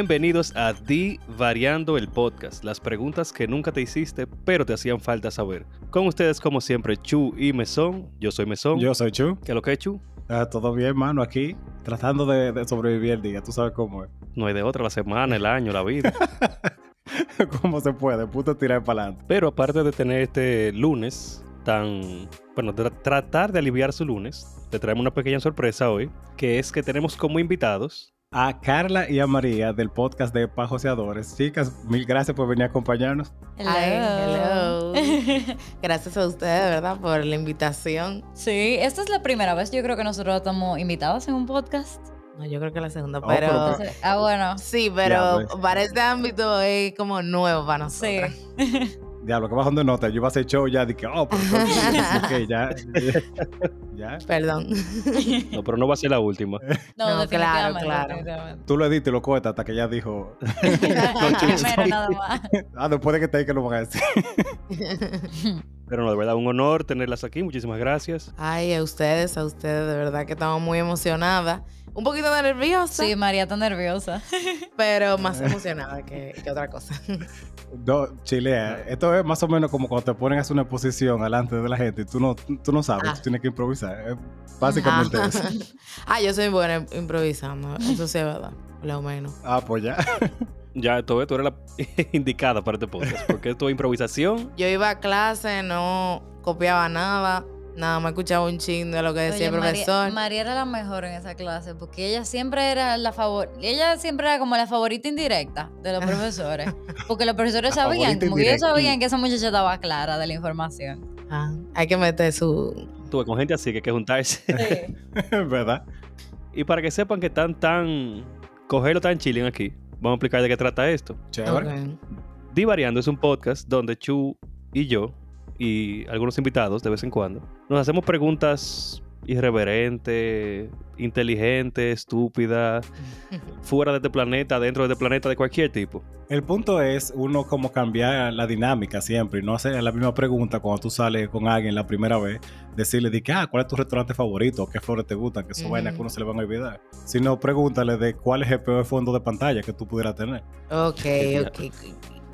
Bienvenidos a Di Variando el Podcast, las preguntas que nunca te hiciste, pero te hacían falta saber. Con ustedes, como siempre, Chu y Mesón. Yo soy Mesón. Yo soy Chu. ¿Qué es lo que es, Chu? Ah, todo bien, mano, aquí, tratando de, de sobrevivir el día. Tú sabes cómo es. No hay de otra, la semana, el año, la vida. ¿Cómo se puede? Puto tirar para adelante. Pero aparte de tener este lunes tan... Bueno, de tratar de aliviar su lunes, te traemos una pequeña sorpresa hoy, que es que tenemos como invitados A Carla y a María del podcast de Pajoseadores. Chicas, mil gracias por venir a acompañarnos. Ay, hello. Gracias a ustedes, de verdad, por la invitación. sí, esta es la primera vez yo creo que nosotros estamos invitados en un podcast. No, yo creo que la segunda, Oh, pero... pero- Ah, bueno. Sí, pero Ya, pues. para este ámbito es como nuevo para Sí. nosotros. Diablo, que bajando de nota. Yo iba a hacer show ya, dije, oh, pero ok, ya. ya. Perdón. No, pero no va a ser la última. No, No, claro, claro. Tú lo editas y lo cortas hasta que ya dijo. Primera nada más. Ah, después de que te diga que lo van a decir. Pero no, de verdad, un honor tenerlas aquí. Muchísimas gracias. Ay, a ustedes, a ustedes, de verdad que estamos muy emocionadas. Un poquito nerviosa, Sí, María está nerviosa. pero más emocionada que, que otra cosa. No, chilea. Esto es más o menos como cuando te ponen a hacer una exposición delante de la gente y tú no, tú no sabes, Ah. tú tienes que improvisar. Básicamente ah. eso. Ah, yo soy buena improvisando, eso sí es verdad, por lo menos. Ah, pues ya. Ya, tú, tú eres la indicada para este podcast, porque esto es improvisación. Yo iba a clase, no copiaba nada, nada más escuchaba un ching de lo que decía Oye, el María, profesor. María era la mejor en esa clase porque ella siempre era la favor ella siempre era como la favorita indirecta de los profesores porque los profesores La sabían como que ellos sabían que esa muchacha estaba clara de la información Ah, hay que meter su... Tú, con gente así que hay que juntarse. ¿Verdad? Y para que sepan que están tan... Cogerlo tan chilling aquí, vamos a explicar de qué trata esto. Chévere. Ok. Divariando es un podcast donde Chu y yo y algunos invitados de vez en cuando nos hacemos preguntas irreverentes, inteligentes, estúpidas, fuera de este planeta, dentro de este planeta, de cualquier tipo. El punto es uno como cambiar la dinámica siempre y no hacer la misma pregunta cuando tú sales con alguien la primera vez, decirle de que, ah, ¿cuál es tu restaurante favorito? ¿Qué flores te gustan? Que son Ujú. vainas que uno se le van a olvidar. Sino pregúntale de cuál es el peor fondo de pantalla que tú pudieras tener. Ok, ok.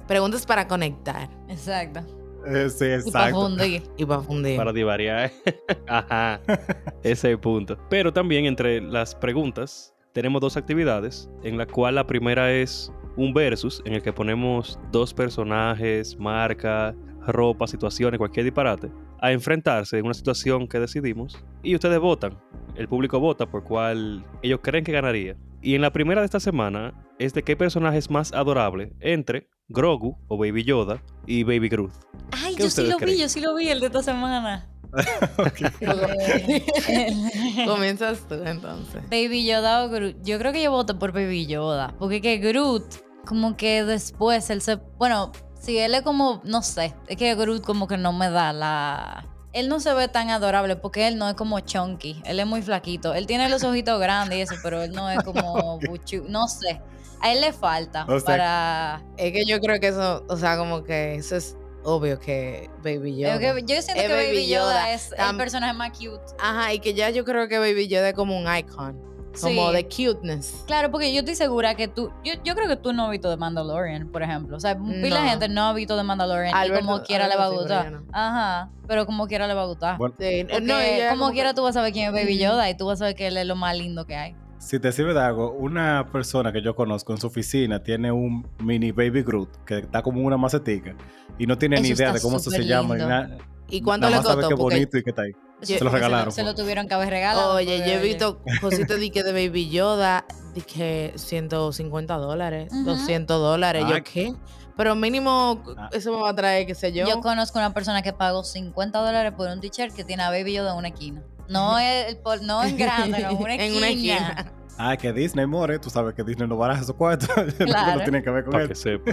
Preguntas para conectar exacto Eh, sí, y para exacto. fundir y para fundir. Para divariar. Ajá. Ese es el punto. Pero también entre las preguntas tenemos dos actividades, en la cual la primera es un versus, en el que ponemos dos personajes, marcas, ropa, situaciones, cualquier disparate, a enfrentarse en una situación que decidimos y ustedes votan. El público vota por cuál ellos creen que ganaría. Y en la primera de esta semana es de qué personaje es más adorable entre Grogu o Baby Yoda y Baby Groot. ay ¿Qué yo sí lo creen? vi yo sí lo vi el de esta semana Comienzas tú entonces. Baby Yoda o Groot. Yo creo que yo voto por Baby Yoda. Porque que Groot, como que después él se. Bueno, si él es como. No sé. Es que Groot como que no me da la. Él no se ve tan adorable porque él no es como chunky. Él es muy flaquito. Él tiene los ojitos grandes y eso, pero él no es como buchu. No sé. A él le falta O sea, para. Es que yo creo que eso, o sea, como que eso es obvio que Baby Yoda. Yo, yo siento Es que Baby Yoda, Yoda. es el personaje más cute. Ajá, y que ya yo creo que Baby Yoda es como un icon. Como Sí. de cuteness. Claro, porque yo estoy segura que tú, yo, yo creo que tú no has visto The Mandalorian, por ejemplo. O sea, pila No. gente no ha visto The Mandalorian Alberto- y como quiera le va a sí, gustar. no. Ajá, pero como quiera le va a gustar. Bueno, Sí, no, como como quiera tú vas a saber quién es Baby. Yoda y tú vas a saber que él es lo más lindo que hay. Si te sirve de algo, una persona que yo conozco en su oficina tiene un mini baby Groot que está como una macetica y no tiene ni idea de cómo eso se llama. nada. ¿Y cuánto Nada le más sabe costó? qué Porque bonito y qué está ahí. Yo- se lo regalaron. Se lo, tuvieron que haber regalado. Oye, yo he visto cositas de que de Baby Yoda, de que 150 dólares, Ujú. 200 dólares. ¿Yo qué? Pero mínimo Ah. eso me va a traer, qué sé yo. Yo conozco una persona que pagó 50 dólares por un t-shirt que tiene a Baby Yoda en una esquina. No es, el por- no en grande, no, en una esquina. en una esquina. Ah, que Disney more, tú sabes que Disney no baraja esos cuartos. Claro. no tiene que ver con Para que eso. sepa.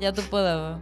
Ya tú puedes ver.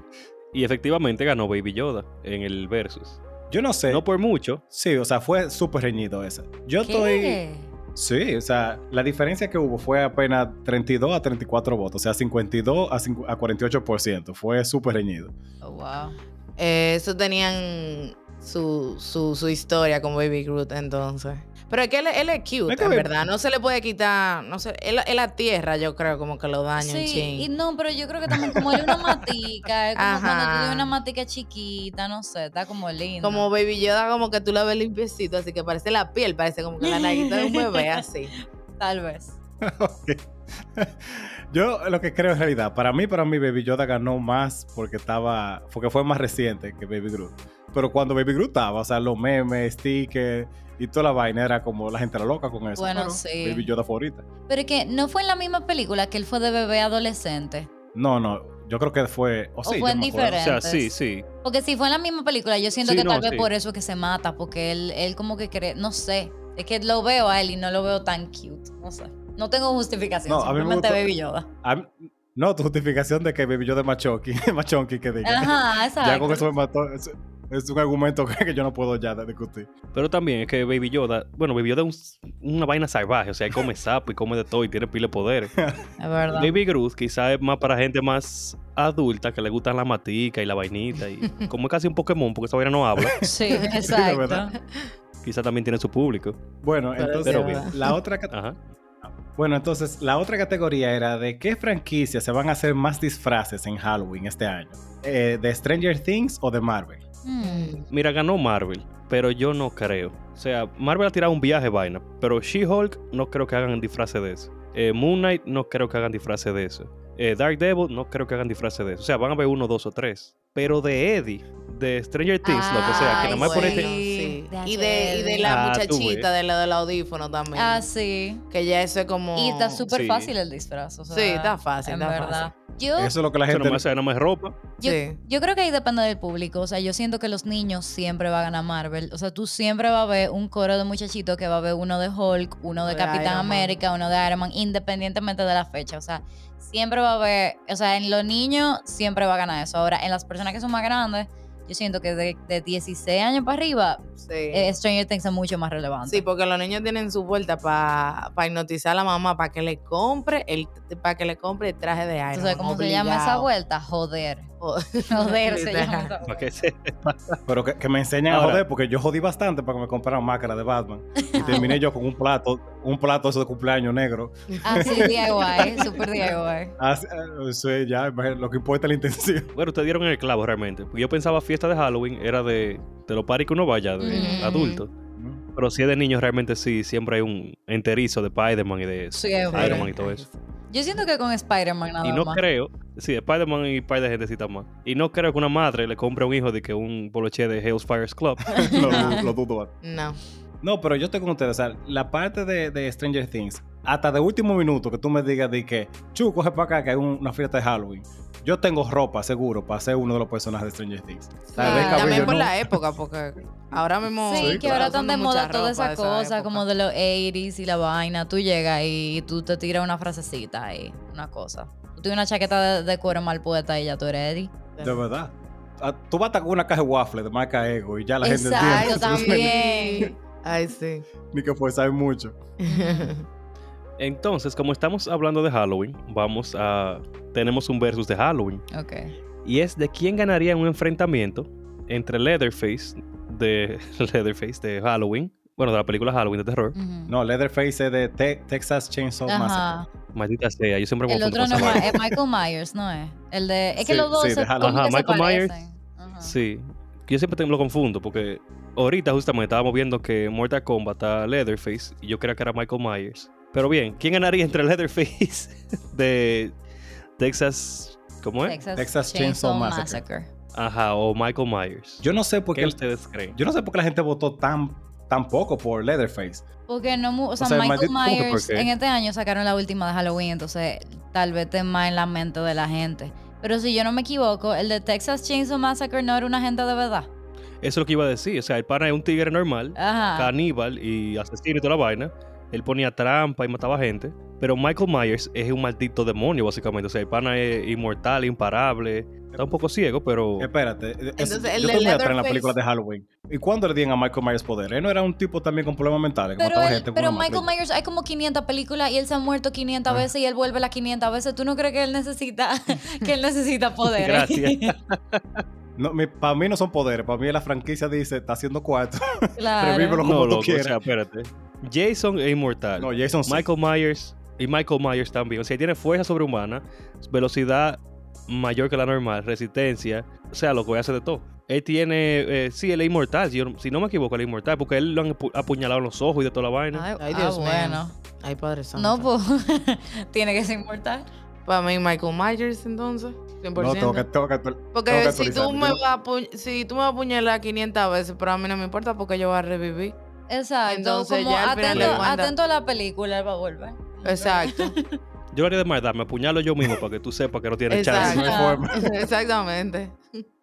Y efectivamente ganó Baby Yoda en el versus. Yo no sé. No por mucho. Sí, o sea, fue súper reñido ese. Yo estoy. Sí, o sea, la diferencia que hubo fue apenas 32 a 34 votos, o sea, 52 a, cincu- a 48%. Fue súper reñido. Oh, wow. Eh, eso tenían su, su, su historia con Baby Groot entonces. Pero es que él, él es cute, Es en ve- verdad. No se le puede quitar, no sé, él, él la tierra yo creo como que lo daña un Sí, chin. y no, pero yo creo que también como él es una matica, es como cuando tú tienes una matica chiquita, no sé, está como lindo. Como Baby Yoda, como que tú la ves limpiecito, así que parece la piel, parece como que la naguita de un bebé, así. Tal vez. Ok. Yo lo que creo en realidad, para mí, para mí, Baby Yoda ganó más porque estaba, porque fue más reciente que Baby Groot. Pero cuando Baby Groot estaba, o sea, los memes, stickers y toda la vaina era como la gente era loca con eso. Bueno, pero sí. Baby Yoda favorita. Pero es que no fue en la misma película que él fue de bebé adolescente. No, no, yo creo que fue, o, O sí, fue acuerdo. O sea, sí, sí. Porque si fue en la misma película, yo siento Sí, que no, tal vez sí. por eso es que se mata, porque él, él como que cree, no sé, es que lo veo a él y no lo veo tan cute, no sé. No tengo justificación, No, a mí me simplemente gustó- Baby Yoda. A mí- no, tu justificación de que Baby Yoda es más chonky que diga. Ajá, exacto. Ya con eso me mató. Es, es un argumento que, yo no puedo ya discutir. Pero también es que Baby Yoda, bueno, Baby Yoda es un- una vaina salvaje, o sea, él come sapo y come de todo y tiene pile de poderes. Es verdad. Baby Groot quizás es más para gente más adulta que le gustan la matica y la vainita y como es casi un Pokémon porque esa vaina no habla, Sí, exacto. quizás también tiene su público. Bueno, Pero entonces la otra Ajá. Bueno, entonces la otra categoría era de qué franquicia se van a hacer más disfraces en Halloween este año. Eh, ¿De Stranger Things o de Marvel? Mm. Mira, ganó Marvel, pero yo no creo. O sea, Marvel ha tirado un viaje vaina, pero She-Hulk no creo que hagan disfraces de eso. Eh, Moon Knight no creo que hagan disfraces de eso. Eh, Dark Devil no creo que hagan disfraces de eso. O sea, van a ver uno, dos o tres. Pero de Eddie, de Stranger Things, lo que sea, que nada más ponete... sí. De Y de, y de la Ah, muchachita de la del audífono también. Ah, sí. Que ya eso es como. Y está súper Sí. fácil el disfraz. o sea, Sí, está fácil, En está verdad. Yo, Eso es lo que la gente... no me hace nada más ropa. yo, Sí. yo creo que ahí depende del público. O sea, yo siento que los niños siempre van a ganar Marvel. O sea, tú siempre vas a ver un coro de muchachitos que va a ver uno de Hulk, uno de De Capitán. América, uno de Iron Man, independientemente de la fecha. O sea, siempre va a haber. O sea, en los niños siempre va a ganar eso. Ahora, en las personas que son más grandes, yo siento que de, de 16 años para arriba, Sí. eh, Stranger Things es mucho más relevante. Sí, porque los niños tienen su vuelta para hipnotizar a la mamá para que le compre el para que le compre el traje de Iron Entonces, ¿cómo se llama esa obligado. vuelta? Joder. Joder. Se llama esa vuelta. Pero que, que me enseñan a joder, porque yo jodí bastante para que me compraran máscara de Batman. Y terminé yo con un plato, un plato eso de cumpleaños negro. Así DIY, super DIY. Así, eh, eso es ya, lo que importa es la intención. Bueno, ustedes dieron en el clavo realmente. Porque yo pensaba fiesta de Halloween era de, de los paris que uno vaya, de Ujú. adulto. Pero si es de niños, realmente sí, siempre hay un enterizo de Spider-Man y de. Iron Man y todo eso. Yo siento que con Spider-Man nada Y no más. creo, sí, Spider-Man y un par de gente más. Y no creo que una madre le compre a un hijo de que un boloche de Hell's Fires Club. lo, du- lo dudo. No. No, pero yo estoy con ustedes. O sea, la parte de, de Stranger Things, hasta de último minuto que tú me digas de que, Chu, coge para acá que hay un- una fiesta de Halloween. Yo tengo ropa, seguro, para ser uno de los personajes de Stranger Things. De cabello también por no- la época, porque ahora mismo. Sí, Sí, que claro. ahora están de moda toda esa de cosa, época. como de los 80s y la vaina. Tú llegas y tú te tiras una frasecita ahí, una cosa. Tú tienes una chaqueta de, de cuero mal puesta y ya tú eres Eddie. De verdad. Ah, Tú vas a estar con una caja de waffle de marca Ego y ya la gente Exacto, entiende. también. Ay, sí. Ni que pues sabe mucho. Entonces, como estamos hablando de Halloween, vamos a. Tenemos un versus de Halloween. Ok. Y es de quién ganaría en un enfrentamiento entre Leatherface de Leatherface de Halloween. Bueno, de la película Halloween de terror. No, Leatherface es de Te- Texas Chainsaw Massacre. Ajá. Maldita sea, yo siempre me El otro no es, Michael Myers, ¿no es? El de. Es que Sí, los dos sí, se, de Halloween. como Ajá, que se Michael Myers. Ajá. Sí. Yo siempre lo confundo porque ahorita justamente estábamos viendo que Mortal Kombat está Leatherface y yo creía que era Michael Myers. Pero bien, ¿quién ganaría entre Leatherface de Texas, ¿cómo es? Texas, Texas Chainsaw, Chainsaw Massacre. Massacre. Ajá, o Michael Myers. Yo no sé por ¿Qué qué. ustedes creen? Yo no sé por qué la gente votó tan, tan poco por Leatherface. Porque no, o sea, sea, el Michael maldito- ¿cómo que por Myers en este año sacaron la última de Halloween, entonces tal vez esté más en la mente de la gente. Pero si yo no me equivoco, el de Texas Chainsaw Massacre no era una gente de verdad. Eso es lo que iba a decir. O sea, el pana es un tigre normal, Ajá. caníbal y asesino y toda la vaina. Él ponía trampa y mataba gente. Pero Michael Myers es un maldito demonio, básicamente. O sea, el pana es inmortal, imparable. Está un poco ciego, pero... Espérate. es- Entonces, el yo estoy muy atrás en la película de Halloween. ¿Y cuándo le dieron a Michael Myers poder? Él no era un tipo también con problemas mentales Pero, él- gente Michael? Myers hay como 500 películas y él se ha muerto 500 Ah. veces y él vuelve las 500 veces. ¿Tú no crees que él necesita que él necesita poder? Gracias. No, para mí no son poderes. Para mí la franquicia dice, está haciendo cuarto. claro. Revívelo como No, tú loco, o quieras. sea, espérate. Jason es inmortal. No, Jason sí. Michael Myers y Michael Myers también. O sea, tiene fuerza sobrehumana, velocidad mayor que la normal, resistencia. O sea, lo que hace de todo. Él tiene, eh, sí, él es inmortal. Si, yo- si no me equivoco, él es inmortal. Porque él lo han apu- apuñalado en los ojos y de toda la vaina. Ay, Ay, ah, Dios mío. bueno. Ay, Padre Santo. No, pues tiene que ser inmortal. Para mí, Michael Myers, entonces. 100%. No, tengo que, tengo que Porque tengo que si tú, me vas a si tú me vas a apuñalar 500 veces, pero a mí no me importa porque yo voy a revivir. Exacto. Entonces, como ya al final atento, atento a la película, él va a volver. Exacto. Yo lo haría de maldad, me apuñalo yo mismo para que tú sepas que no tiene chance. Exacto. forma. Exactamente.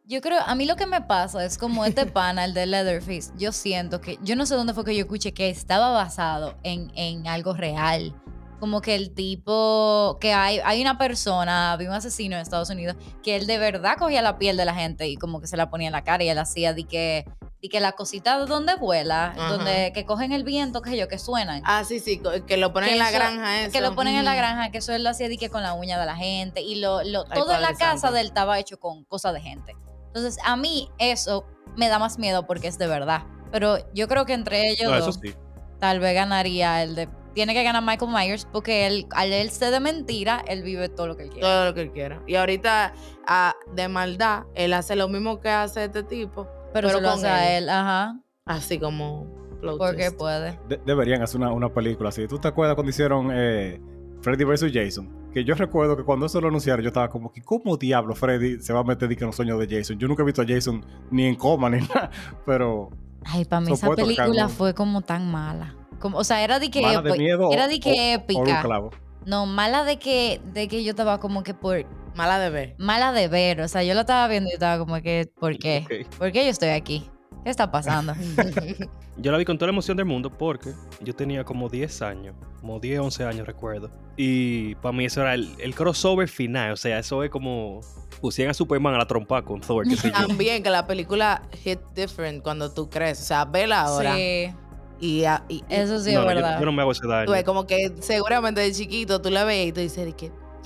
Yo creo, a mí lo que me pasa es como este pana, el de Leatherface, yo siento que, yo no sé dónde fue que yo escuché que estaba basado en, en algo real. Como que el tipo, que hay, hay una persona, había un asesino en Estados Unidos, que él de verdad cogía la piel de la gente y como que se la ponía en la cara y él hacía de que, de que la cosita de donde vuela, Ajá. donde que cogen el viento, que yo, que suenan. Ah, sí, sí, que lo ponen Que en la eso- granja eso. Que lo ponen en la granja, que eso él lo hacía que con la uña de la gente y lo, lo Ay, todo en la casa Santo. de él estaba hecho con cosas de gente. Entonces, a mí eso me da más miedo porque es de verdad. Pero yo creo que entre ellos No, eso dos, sí. tal vez ganaría el de... Tiene que ganar Michael Myers porque él, al él ser de mentira, él vive todo lo que él quiere. Todo lo que él quiera. Y ahorita, ah, de maldad, él hace lo mismo que hace este tipo. Pero pero se lo con hace a él. él, ajá, Así como. plot porque twist. puede. De- deberían hacer una, una película así. ¿Tú te acuerdas cuando hicieron eh, Freddy vs. Jason? Que yo recuerdo que cuando eso lo anunciaron, yo estaba como que, ¿cómo diablo Freddy se va a meter de que en los sueños de Jason? Yo nunca he visto a Jason ni en coma ni nada, pero Ay, para mí esa película fue como tan mala. Como, o sea, era de que... mala de epi- miedo era de que o- o un épica. clavo. No, mala de que, de que yo estaba como que por Mala de ver. mala de ver. O sea, yo lo estaba viendo y yo estaba como que, ¿por qué? ¿Por qué yo estoy aquí? ¿Qué está pasando? Yo la vi con toda la emoción del mundo porque yo tenía como 10 años, como 10, 11 años recuerdo. Y para mí eso era el, el crossover final, o sea, eso es como pusieran a Superman a la trompa con Thor, qué yo. También que la película hit different cuando tú crees. O sea, vela ahora. Sí, Y, a- y- y- eso sí No, es yo- verdad. yo, no me hago ese daño. tú ves, como que seguramente de chiquito tú la ves y tú dices de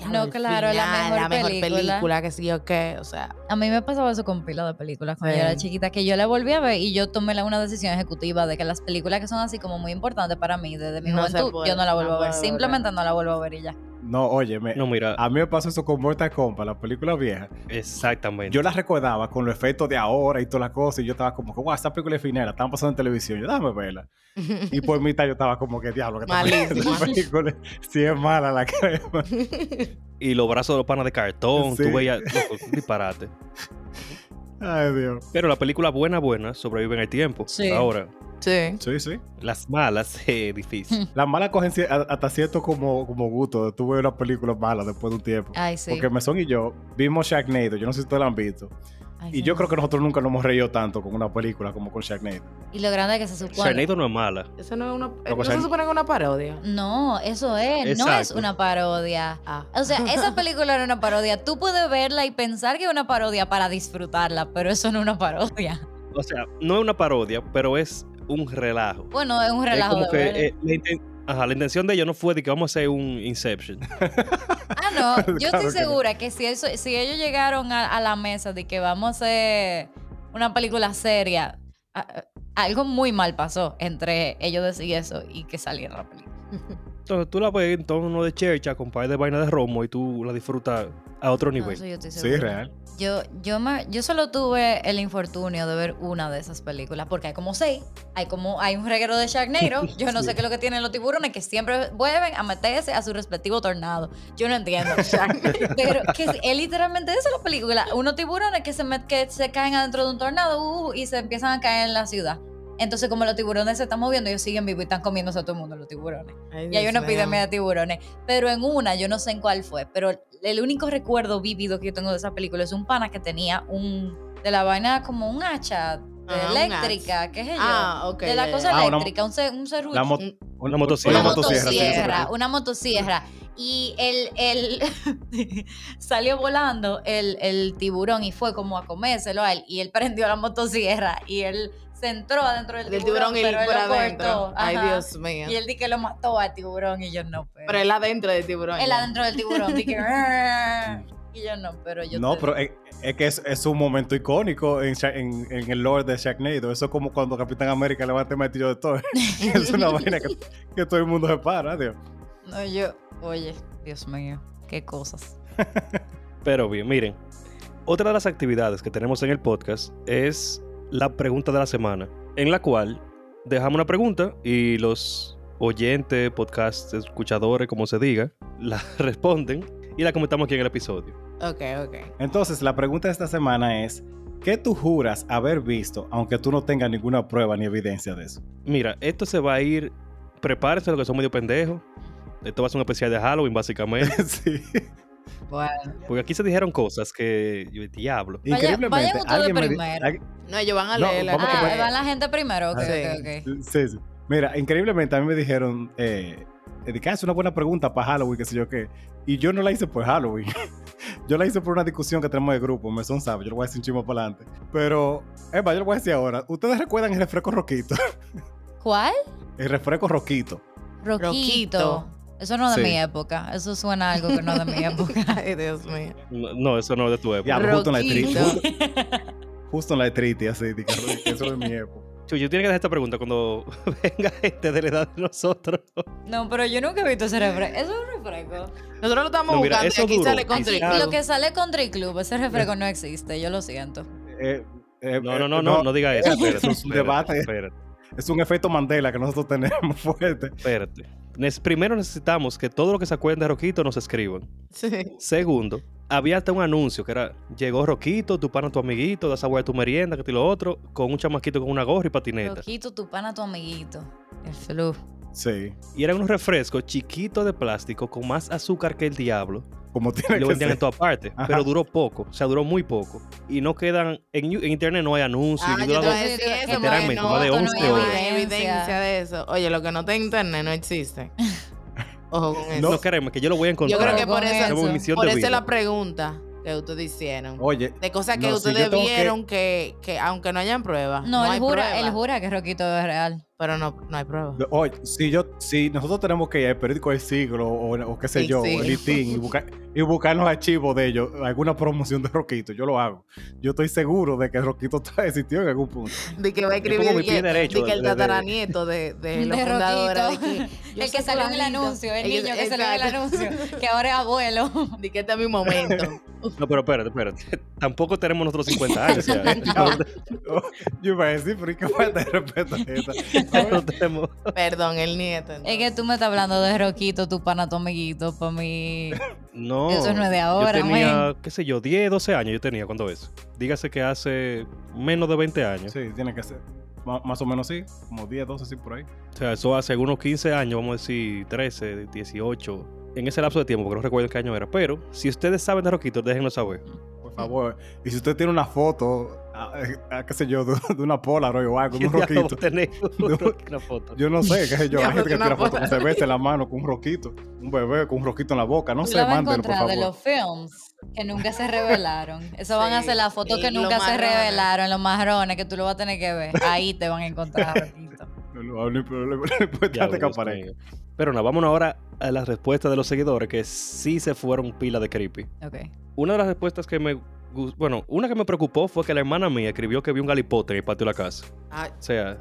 No, "Diablo, el claro, la mejor la mejor película". película, que sí o qué. O sea, A mí me pasaba eso con pila de películas cuando yo era chiquita, que yo la volví a ver y yo tomé la- una decisión ejecutiva de que las películas que son así como muy importantes para mí desde mi No juventud, yo no la vuelvo no a ver. Simplemente no la vuelvo a ver y ya. No, oye, me- No, mira, a mí me pasó eso con Mortal Kombat, la película vieja. exactamente. Yo la recordaba con los efectos de ahora y todas las cosas, y yo estaba como que, wow, esta película es finera, estaban pasando en televisión, yo déjame verla. Y por mitad yo estaba como que, diablo, que Malísima. película sí es mala la crema. Y los brazos de los panas de cartón, Sí. tú veías, disparate. Ay, Dios. Pero la película buena, buena, sobrevive en el tiempo. Sí. Ahora, sí. Sí, sí. las malas, eh, difícil. Las malas cogen hasta cierto como, como gusto. Tú ves una película mala después de un tiempo. Ay, sí. Porque Mesón y yo vimos Sharknado. Yo no sé si ustedes la han visto. Ay, Y yo creo que nosotros nunca nos hemos reído tanto con una película como con Sharknado. Y lo grande es que se supone. Sharknado no es mala. Eso no es una. ¿No se supone que es una parodia? No, eso es. No es una parodia. Ah. O sea, esa película era una parodia. Tú puedes verla y pensar que es una parodia para disfrutarla, pero eso no es una parodia. O sea, no es una parodia, pero es un relajo. Bueno, es un Es relajo como de que ver. eh, la, inten- ajá, la intención de ellos no fue de que vamos a hacer un Inception. Ah, no, yo Claro estoy que no. segura que si, eso, si ellos llegaron a, a la mesa de que vamos a hacer una película seria, a- a- algo muy mal pasó entre ellos decir eso y que saliera la película. Entonces tú la ves en tono de chercha con par de vaina de romo y tú la disfrutas a otro No, nivel. eso yo estoy Sí, real. Yo, yo, me, yo solo tuve el infortunio de ver una de esas películas, porque hay como seis, hay como hay un reguero de Sharknado, yo no Sí. sé qué es lo que tienen los tiburones, que siempre vuelven a meterse a su respectivo tornado. Yo no entiendo. Pero que es, es literalmente eso la película, unos tiburones que se, met- que se caen adentro de un tornado uh, y se empiezan a caer en la ciudad. Entonces, como los tiburones se están moviendo, ellos siguen vivos y están comiéndose a todo el mundo los tiburones. Ay, Y hay una epidemia de tiburones. Pero en una, yo no sé en cuál fue, pero el único recuerdo vívido que yo tengo de esa película es un pana que tenía un. de la vaina como un hacha de Ah, un eléctrica, qué sé yo. Ah, ok. de la cosa. Ah, una- eléctrica, un, serrucho. La mo- Un- Una motosierra. una motosierra, una motosierra. Y el, el salió volando el, el tiburón y fue como a comérselo a él. Y él prendió la motosierra y él se entró adentro del Del tiburón, tiburón y pero él por lo adentro. cortó. Ay. Dios mío. Y él di que lo mató al tiburón y yo no, pero. Pero él adentro del tiburón. él ya. adentro del tiburón, di que. "Arr". Y yo no, pero yo No, te pero es, es que es, es un momento icónico en, en el lore de Sharknado. Eso es como cuando Capitán América levanta el martillo de Thor. es una vaina que, que todo el mundo se para, Dios. No, yo, oye, Dios mío, qué cosas. Pero bien, miren. Otra de las actividades que tenemos en el podcast es la pregunta de la semana, en la cual dejamos una pregunta y los oyentes, podcast, escuchadores, como se diga, la responden y la comentamos aquí en el episodio. Ok, ok. Entonces, la pregunta de esta semana es: ¿qué tú juras haber visto, aunque tú no tengas ninguna prueba ni evidencia de eso? Mira, esto se va a ir. Prepárense lo que son medio pendejos. Esto va a ser un especial de Halloween, básicamente. sí. Bueno. Porque aquí se dijeron cosas que. yo, Diablo. Vaya- Increíblemente, vayan ustedes alguien me di- primero. alguien- No, ellos van a No, leer la a Ah, comer- va la gente primero, ok, Ah, ok, sí. ok. Sí, sí. Mira, increíblemente a mí me dijeron, eh, que "Ah, es una buena pregunta para Halloween, qué sé yo qué. Y yo no la hice por Halloween. yo la hice por una discusión que tenemos de grupo, me son sabe, yo lo voy a decir un chismo para adelante. Pero, Eva, yo lo voy a decir ahora. ¿Ustedes recuerdan el refresco roquito? ¿Cuál? el refresco roquito. Roquito. Roquito. Eso no es de Sí. mi época. Eso suena a algo que no es de mi época. Ay, Dios mío. No, no, eso no es de tu época. Ya, justo en la triti. Justo, justo en la triti, así, de que eso es mi época. Chuy, yo tiene que dejar esta pregunta cuando venga gente de la edad de nosotros. No, pero yo nunca he visto ese refresco. Eso es un refresco. Nosotros lo estamos No, mira, buscando y aquí duró. sale trigo. Claro. Lo que sale con Club, ese refresco no existe, yo lo siento. Eh, eh, No, eh, no, no, no, no diga eso. Eso Espérate, es un espérate, debate. espérate, Es un efecto Mandela que nosotros tenemos fuerte. espérate. Primero necesitamos que todo lo que se acuerden de Roquito nos escriban. Sí. Segundo, había hasta un anuncio que era, llegó Roquito, tu pana, tu amiguito, das agua de tu merienda, que te lo otro, con un chamaquito con una gorra y patineta. Roquito, tu pana, tu amiguito. El flu. Sí. Y eran unos refrescos chiquitos de plástico con más azúcar que el diablo. Como Y tiene lo que vendían ser. en todas partes. Ajá. Pero duró poco. O sea, duró muy poco. Y no quedan. En, en internet no hay anuncios. Ah, ni yo eso, literalmente, más de no, 11 no hay horas. evidencia de eso. Oye, lo que no está en internet no existe. Ojo con eso. No créeme, que yo lo voy a Yo encontrar. creo que por eso, Hacemos eso. misión por eso es la pregunta que ustedes hicieron. Oye, De cosas que No, si ustedes yo que- vieron que... Que, aunque no hayan pruebas. No, él, jura, él jura que Roquito es real. Pero no, no hay pruebas. Oye, si yo, si nosotros tenemos que ir al periódico del siglo o, o qué sé El yo, el ITIN, y buscar, y buscar los archivos de ellos, alguna promoción de Roquito, yo lo hago. Yo estoy seguro de que Roquito está- existió en algún punto. De que va a escribir que, derecho de que el de- de- tataranieto de, de los De fundadores. De que el que salió en el anuncio, el Ellos- niño que salió en el anuncio, que ahora es abuelo. De que este es mi momento. No, pero espérate, espérate. Tampoco tenemos nosotros 50 años. Yo iba a decir, pero ¿y qué falta de respeto es esa? No tenemos. Perdón, el nieto. Es que tú me estás hablando de Roquito, tu pana, tu amiguito, para mí. No. Eso no es de ahora, Yo tenía, qué sé yo, 10, 12 años yo tenía cuando eso. Dígase que hace menos de 20 años. Sí, tiene que ser. Más o menos sí, como 10, 12, sí, por ahí. O sea, eso hace unos 15 años, vamos a decir 13, 18. En ese lapso de tiempo, porque no recuerdo qué año era. Pero si ustedes saben de Roquito, déjenlo saber. Por favor. Y si usted tiene una foto, a, a- qué sé yo, de, de una Polaroid o algo, de un Roquito. a tener una foto. Yo no sé, qué sé yo, la gente que una tira fotos con cerveza en la mano, con un roquito. Un bebé con un roquito en la boca. No sé, mándelo, por encontrar favor. de los films que nunca se revelaron. Eso van a ser las fotos que nunca se revelaron, los marrones que tú lo vas a tener que ver. Ahí te van a encontrar Roquito. No, no, no hay mío. Pero nada, vámonos ahora a las respuestas de los seguidores que sí se fueron pila de creepy. Ok. Una de las respuestas que me bueno, una que me preocupó fue que la hermana mía escribió que vio un galipote en el patio de la casa. Ah, O sea,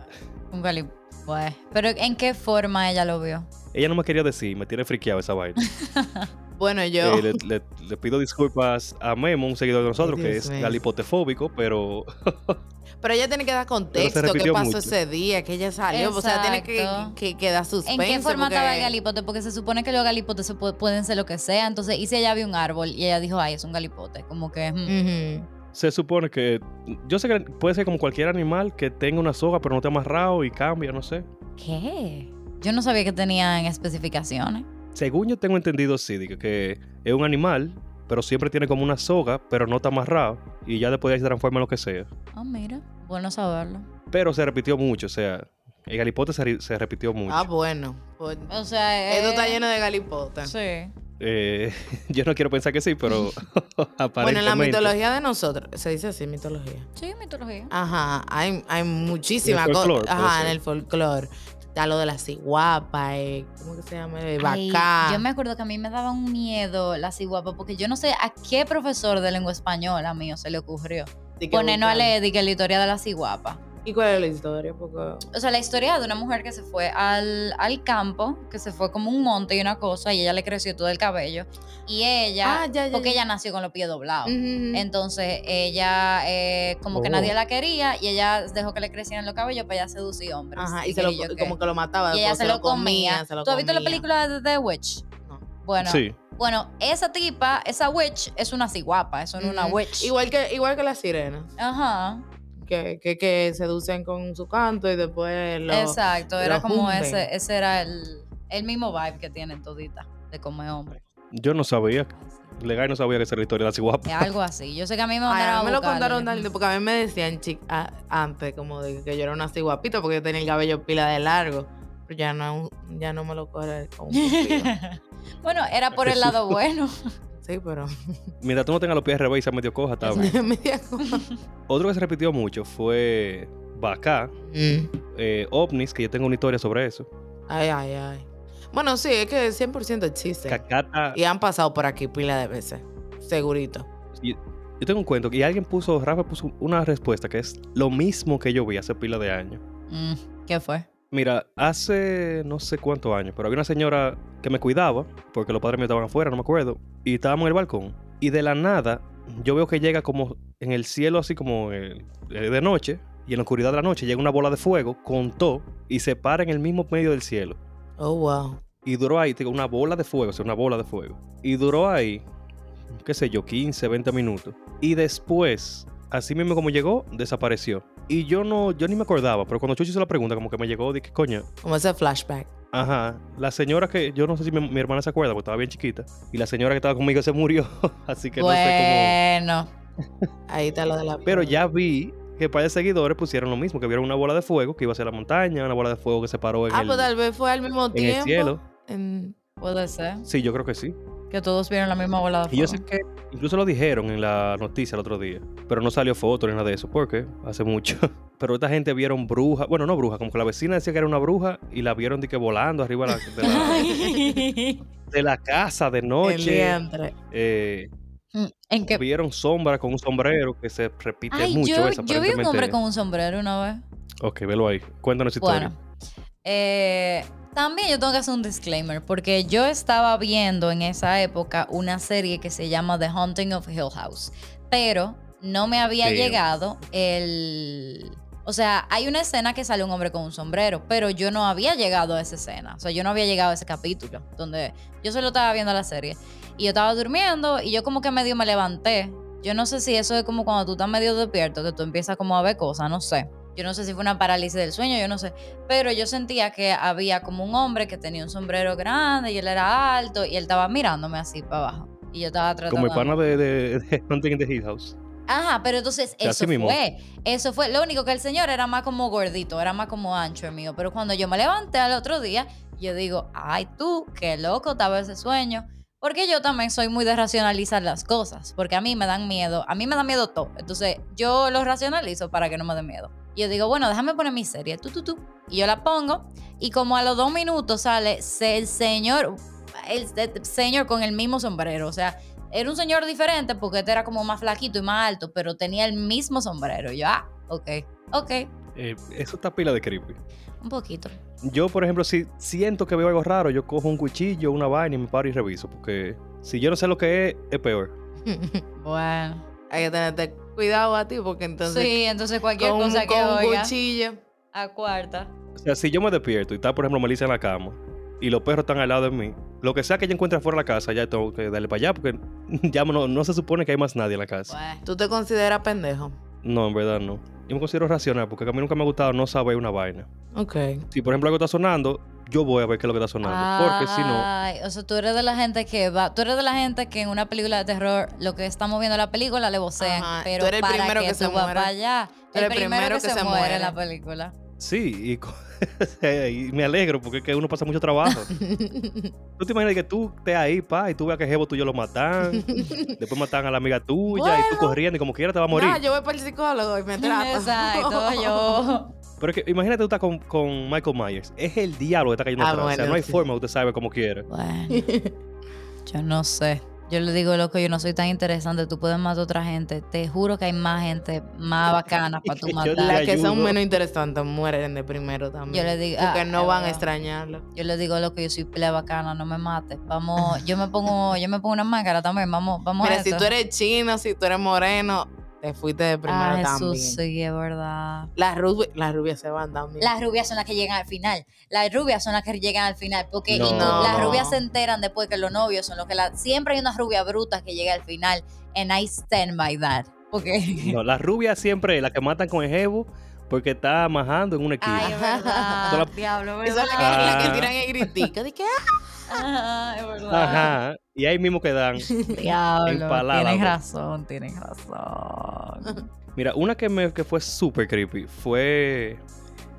Un gali... Pues, Pero ¿en qué forma ella lo vio? ella no me quería decir, me tiene friqueado esa vaina. bueno, yo. Eh, le, le- le pido disculpas a Memo, un seguidor de nosotros, que es mío. galipotefóbico, pero Pero ella tiene que dar contexto. ¿Qué pasó mucho. ese día? Que ella salió. O sea, tiene que, que, que dar suspenso. ¿En qué forma porque- estaba el galipote? Porque se supone que los galipotes se pu- pueden ser lo que sea. Entonces, ¿y si ella vio un árbol y ella dijo, ay, es un galipote? Como que... Ujú. se supone que. Yo sé que puede ser como cualquier animal que tenga una soga, pero no esté amarrado y cambia, no sé. ¿Qué? Yo no sabía que tenían especificaciones. Según yo tengo entendido, sí, que es un animal, pero siempre tiene como una soga, pero no está amarrado. Y ya después de ahí se transforma en lo que sea. Ah, mira. Bueno saberlo. Pero se repitió mucho, o sea, el galipote se, re- se repitió mucho. Ah, bueno. Pues, O sea, Esto está eh, lleno de galipotas. Sí. Eh, yo no quiero pensar que sí, pero aparentemente. Bueno, en la mitología de nosotros, se dice así, mitología. Sí, mitología. Ajá, hay, hay muchísimas En el cosas. Ajá, en el folclore. Está lo de la ciguapa, eh, ¿cómo que se llama? Eh, Ay, Bacá. yo me acuerdo que a mí me daba un miedo la ciguapa, porque yo no sé a qué profesor de lengua española mío se le ocurrió ponernos a leer que la historia de la ciguapa. ¿Y cuál es la historia? Porque... O sea, la historia de una mujer que se fue al, al campo, que se fue como un monte y una cosa, y ella le creció todo el cabello. Y ella, Ah, ya, ya, porque ya. ella nació con los pies doblados. Entonces ella, eh, como que Oh. nadie la quería, y ella dejó que le crecieran los cabellos para ella seducir hombres. Ajá, y, Y se lo, que como que lo mataba. Y ella se lo comía. se lo ¿Tú has visto la película de The Witch? No. Bueno, Sí. bueno, esa tipa, esa witch, es una ciguapa, es una witch. Igual que, igual que las sirenas, Ajá, que, que, que seducen con su canto y después lo... exacto. Era lo como ese, ese era el, el mismo vibe que tienen toditas de como hombre. Yo no sabía. Legal no sabía que esa era la historia de la ciguapa. Es algo así. Yo sé que a mí me Ay, a mí me lo contaron tal, porque a mí me decían chic, a- antes como de que yo era una así guapita porque yo tenía el cabello pila de largo. Pero ya no, ya no me lo corre con un bueno, era por el lado bueno. Sí, pero... Mientras tú no tengas los pies revés y seas medio coja, está bien. media cosa. Otro que se repitió mucho fue Bacá, Mm. eh, OVNIs, que yo tengo una historia sobre eso. Ay, ay, ay. Bueno, sí, es que 100% existe. Cacata. Y han pasado por aquí pila de veces. Segurito. Yo, yo tengo un cuento y alguien puso, Rafa puso una respuesta que es lo mismo que yo vi hace pila de años. Mm, ¿Qué fue? Mira, hace no sé cuántos años, pero había una señora que me cuidaba, porque los padres míos estaban afuera, no me acuerdo, y estábamos en el balcón. Y de la nada, yo veo que llega como en el cielo, así como de noche, y en la oscuridad de la noche llega una bola de fuego con todo y se para en el mismo medio del cielo. Oh, wow. Y duró ahí, una bola de fuego, o sea, una bola de fuego. Y duró ahí, qué sé yo, 15, 20 minutos. Y después, así mismo como llegó, desapareció. Y yo no, yo ni me acordaba, pero cuando Chucho hizo la pregunta, como que me llegó, dije, coño, Como ese flashback. Ajá, la señora que yo no sé si mi, mi hermana se acuerda porque estaba bien chiquita y la señora que estaba conmigo se murió, así que no sé Bueno, Ahí está lo de la... cómo. Pero ya vi que para de seguidores pusieron lo mismo, que vieron una bola de fuego que iba hacia la montaña, una bola de fuego que se paró en, Ah, el, pues tal vez fue al mismo en tiempo. el cielo. en- puede ser Sí, yo creo que sí. Que todos vieron la misma bola de Y yo fuego. sé que incluso lo dijeron en la noticia el otro día, pero no salió foto ni nada de eso, porque hace mucho. Pero esta gente vieron brujas, bueno, no brujas, como que la vecina decía que era una bruja y la vieron de que volando arriba de la, de la, de la casa de noche. Eh, Mm, ¿En qué? vieron sombra con un sombrero que se repite Ay, mucho yo, esa, yo vi un hombre con un sombrero una vez. Ok, velo ahí. Cuéntanos esa historia. Eh, también yo tengo que hacer un disclaimer porque yo estaba viendo en esa época una serie que se llama The Haunting of Hill House, pero no me había Damn. llegado el... O sea, hay una escena que sale un hombre con un sombrero, pero yo no había llegado a esa escena. O sea, yo no había llegado a ese capítulo donde yo solo estaba viendo la serie. Y yo estaba durmiendo y yo como que medio me levanté. Yo no sé si eso es como cuando tú estás medio despierto, que tú empiezas como a ver cosas, no sé. Yo no sé si fue una parálisis del sueño, yo no sé. Pero yo sentía que había como un hombre que tenía un sombrero grande y él era alto y él estaba mirándome así para abajo. Y yo estaba tratando Como el pana de, de, de Hunting in the Hill House. Ajá, pero entonces eso así mismo. fue. Eso fue. Lo único que el señor era más como gordito, era más como ancho el mío. Pero cuando yo me levanté al otro día, yo digo, ay tú, qué loco estaba ese sueño. Porque yo también soy muy de racionalizar las cosas. Porque a mí me dan miedo. A mí me da miedo todo. Entonces yo lo racionalizo para que no me dé miedo. Y yo digo, bueno, déjame poner mi serie. Tú, tú, tú. Y yo la pongo. Y como a los dos minutos sale el señor. El, señor con el mismo sombrero. O sea, era un señor diferente porque este era como más flaquito y más alto, pero tenía el mismo sombrero. Yo, ah, ok, ok, Eh, eso está pila de creepy. Un poquito. Yo, por ejemplo, si siento que veo algo raro, yo cojo un cuchillo, una vaina y me paro y reviso. Porque si yo no sé lo que es, es peor. Bueno. Hay que tenerte cuidado a ti porque entonces... sí, entonces cualquier con, cosa que con un cuchillo. a cuarta. O sea, si yo me despierto y está, por ejemplo, Melissa en la cama y los perros están al lado de mí, lo que sea que yo encuentre fuera de la casa, ya tengo que darle para allá porque ya no, no se supone que hay más nadie en la casa. Bueno. ¿Tú te consideras pendejo? No, en verdad no. Yo me considero racional porque a mí nunca me ha gustado no saber una vaina. Ok. Si, por ejemplo, algo está sonando, yo voy a ver qué es lo que está sonando. Porque si no, Ay, o sea, tú eres de la gente que va, tú eres de la gente que en una película de terror, lo que estamos viendo en la película le vocean, Ajá, pero tú eres el para primero que, que se muere. allá, el eres primero, que, se, muere en la película. Sí, y, me alegro porque es que uno pasa mucho trabajo. ¿Tú te imaginas que tú estés ahí, pa, y tú veas que jevo tuyo lo matan, después matan a la amiga tuya y tú Bueno. corriendo y como quiera te va a morir? No, yo voy para el psicólogo y me trata. Exacto, yo. Pero es que imagínate tú estás con, con Michael Myers. Es el diablo que está cayendo Ah, atrás. o sea, bueno, no hay sí. forma, usted sabe como quiere. Bueno, yo no sé. Yo le digo, loco, yo no soy tan interesante. Tú puedes matar a otra gente. Te juro que hay más gente más bacana para tú matar. Las que son menos interesantes mueren de primero también. Yo le digo, Porque ah, no van a verdad. extrañarlo. Yo le digo, loco, yo soy pila bacana, no me mates. Vamos, yo me pongo, yo me pongo una máscara también. Vamos, vamos a Mira, si tú eres chino, si tú eres moreno, te fuiste de primero Ah, Jesús, también. sí, es verdad. Las, rubi- las rubias se van también. Las rubias son las que llegan al final. Las rubias son las que llegan al final. Porque No. las rubias se enteran después que los novios son los que la. Siempre hay una rubia bruta que llega al final. And I stand by that. Porque. No, la rubia siempre es la que matan con el jevo porque está majando en una esquina. Ay, es verdad. Toda- Diablo, Esa es la que, ¿verdad? la que tiran el gritico. De que, "Ah". Ajá, es verdad. Ajá. Y ahí mismo quedan. Diablo. Tienes bro. razón, tienes razón. Mira, una que me que fue súper creepy fue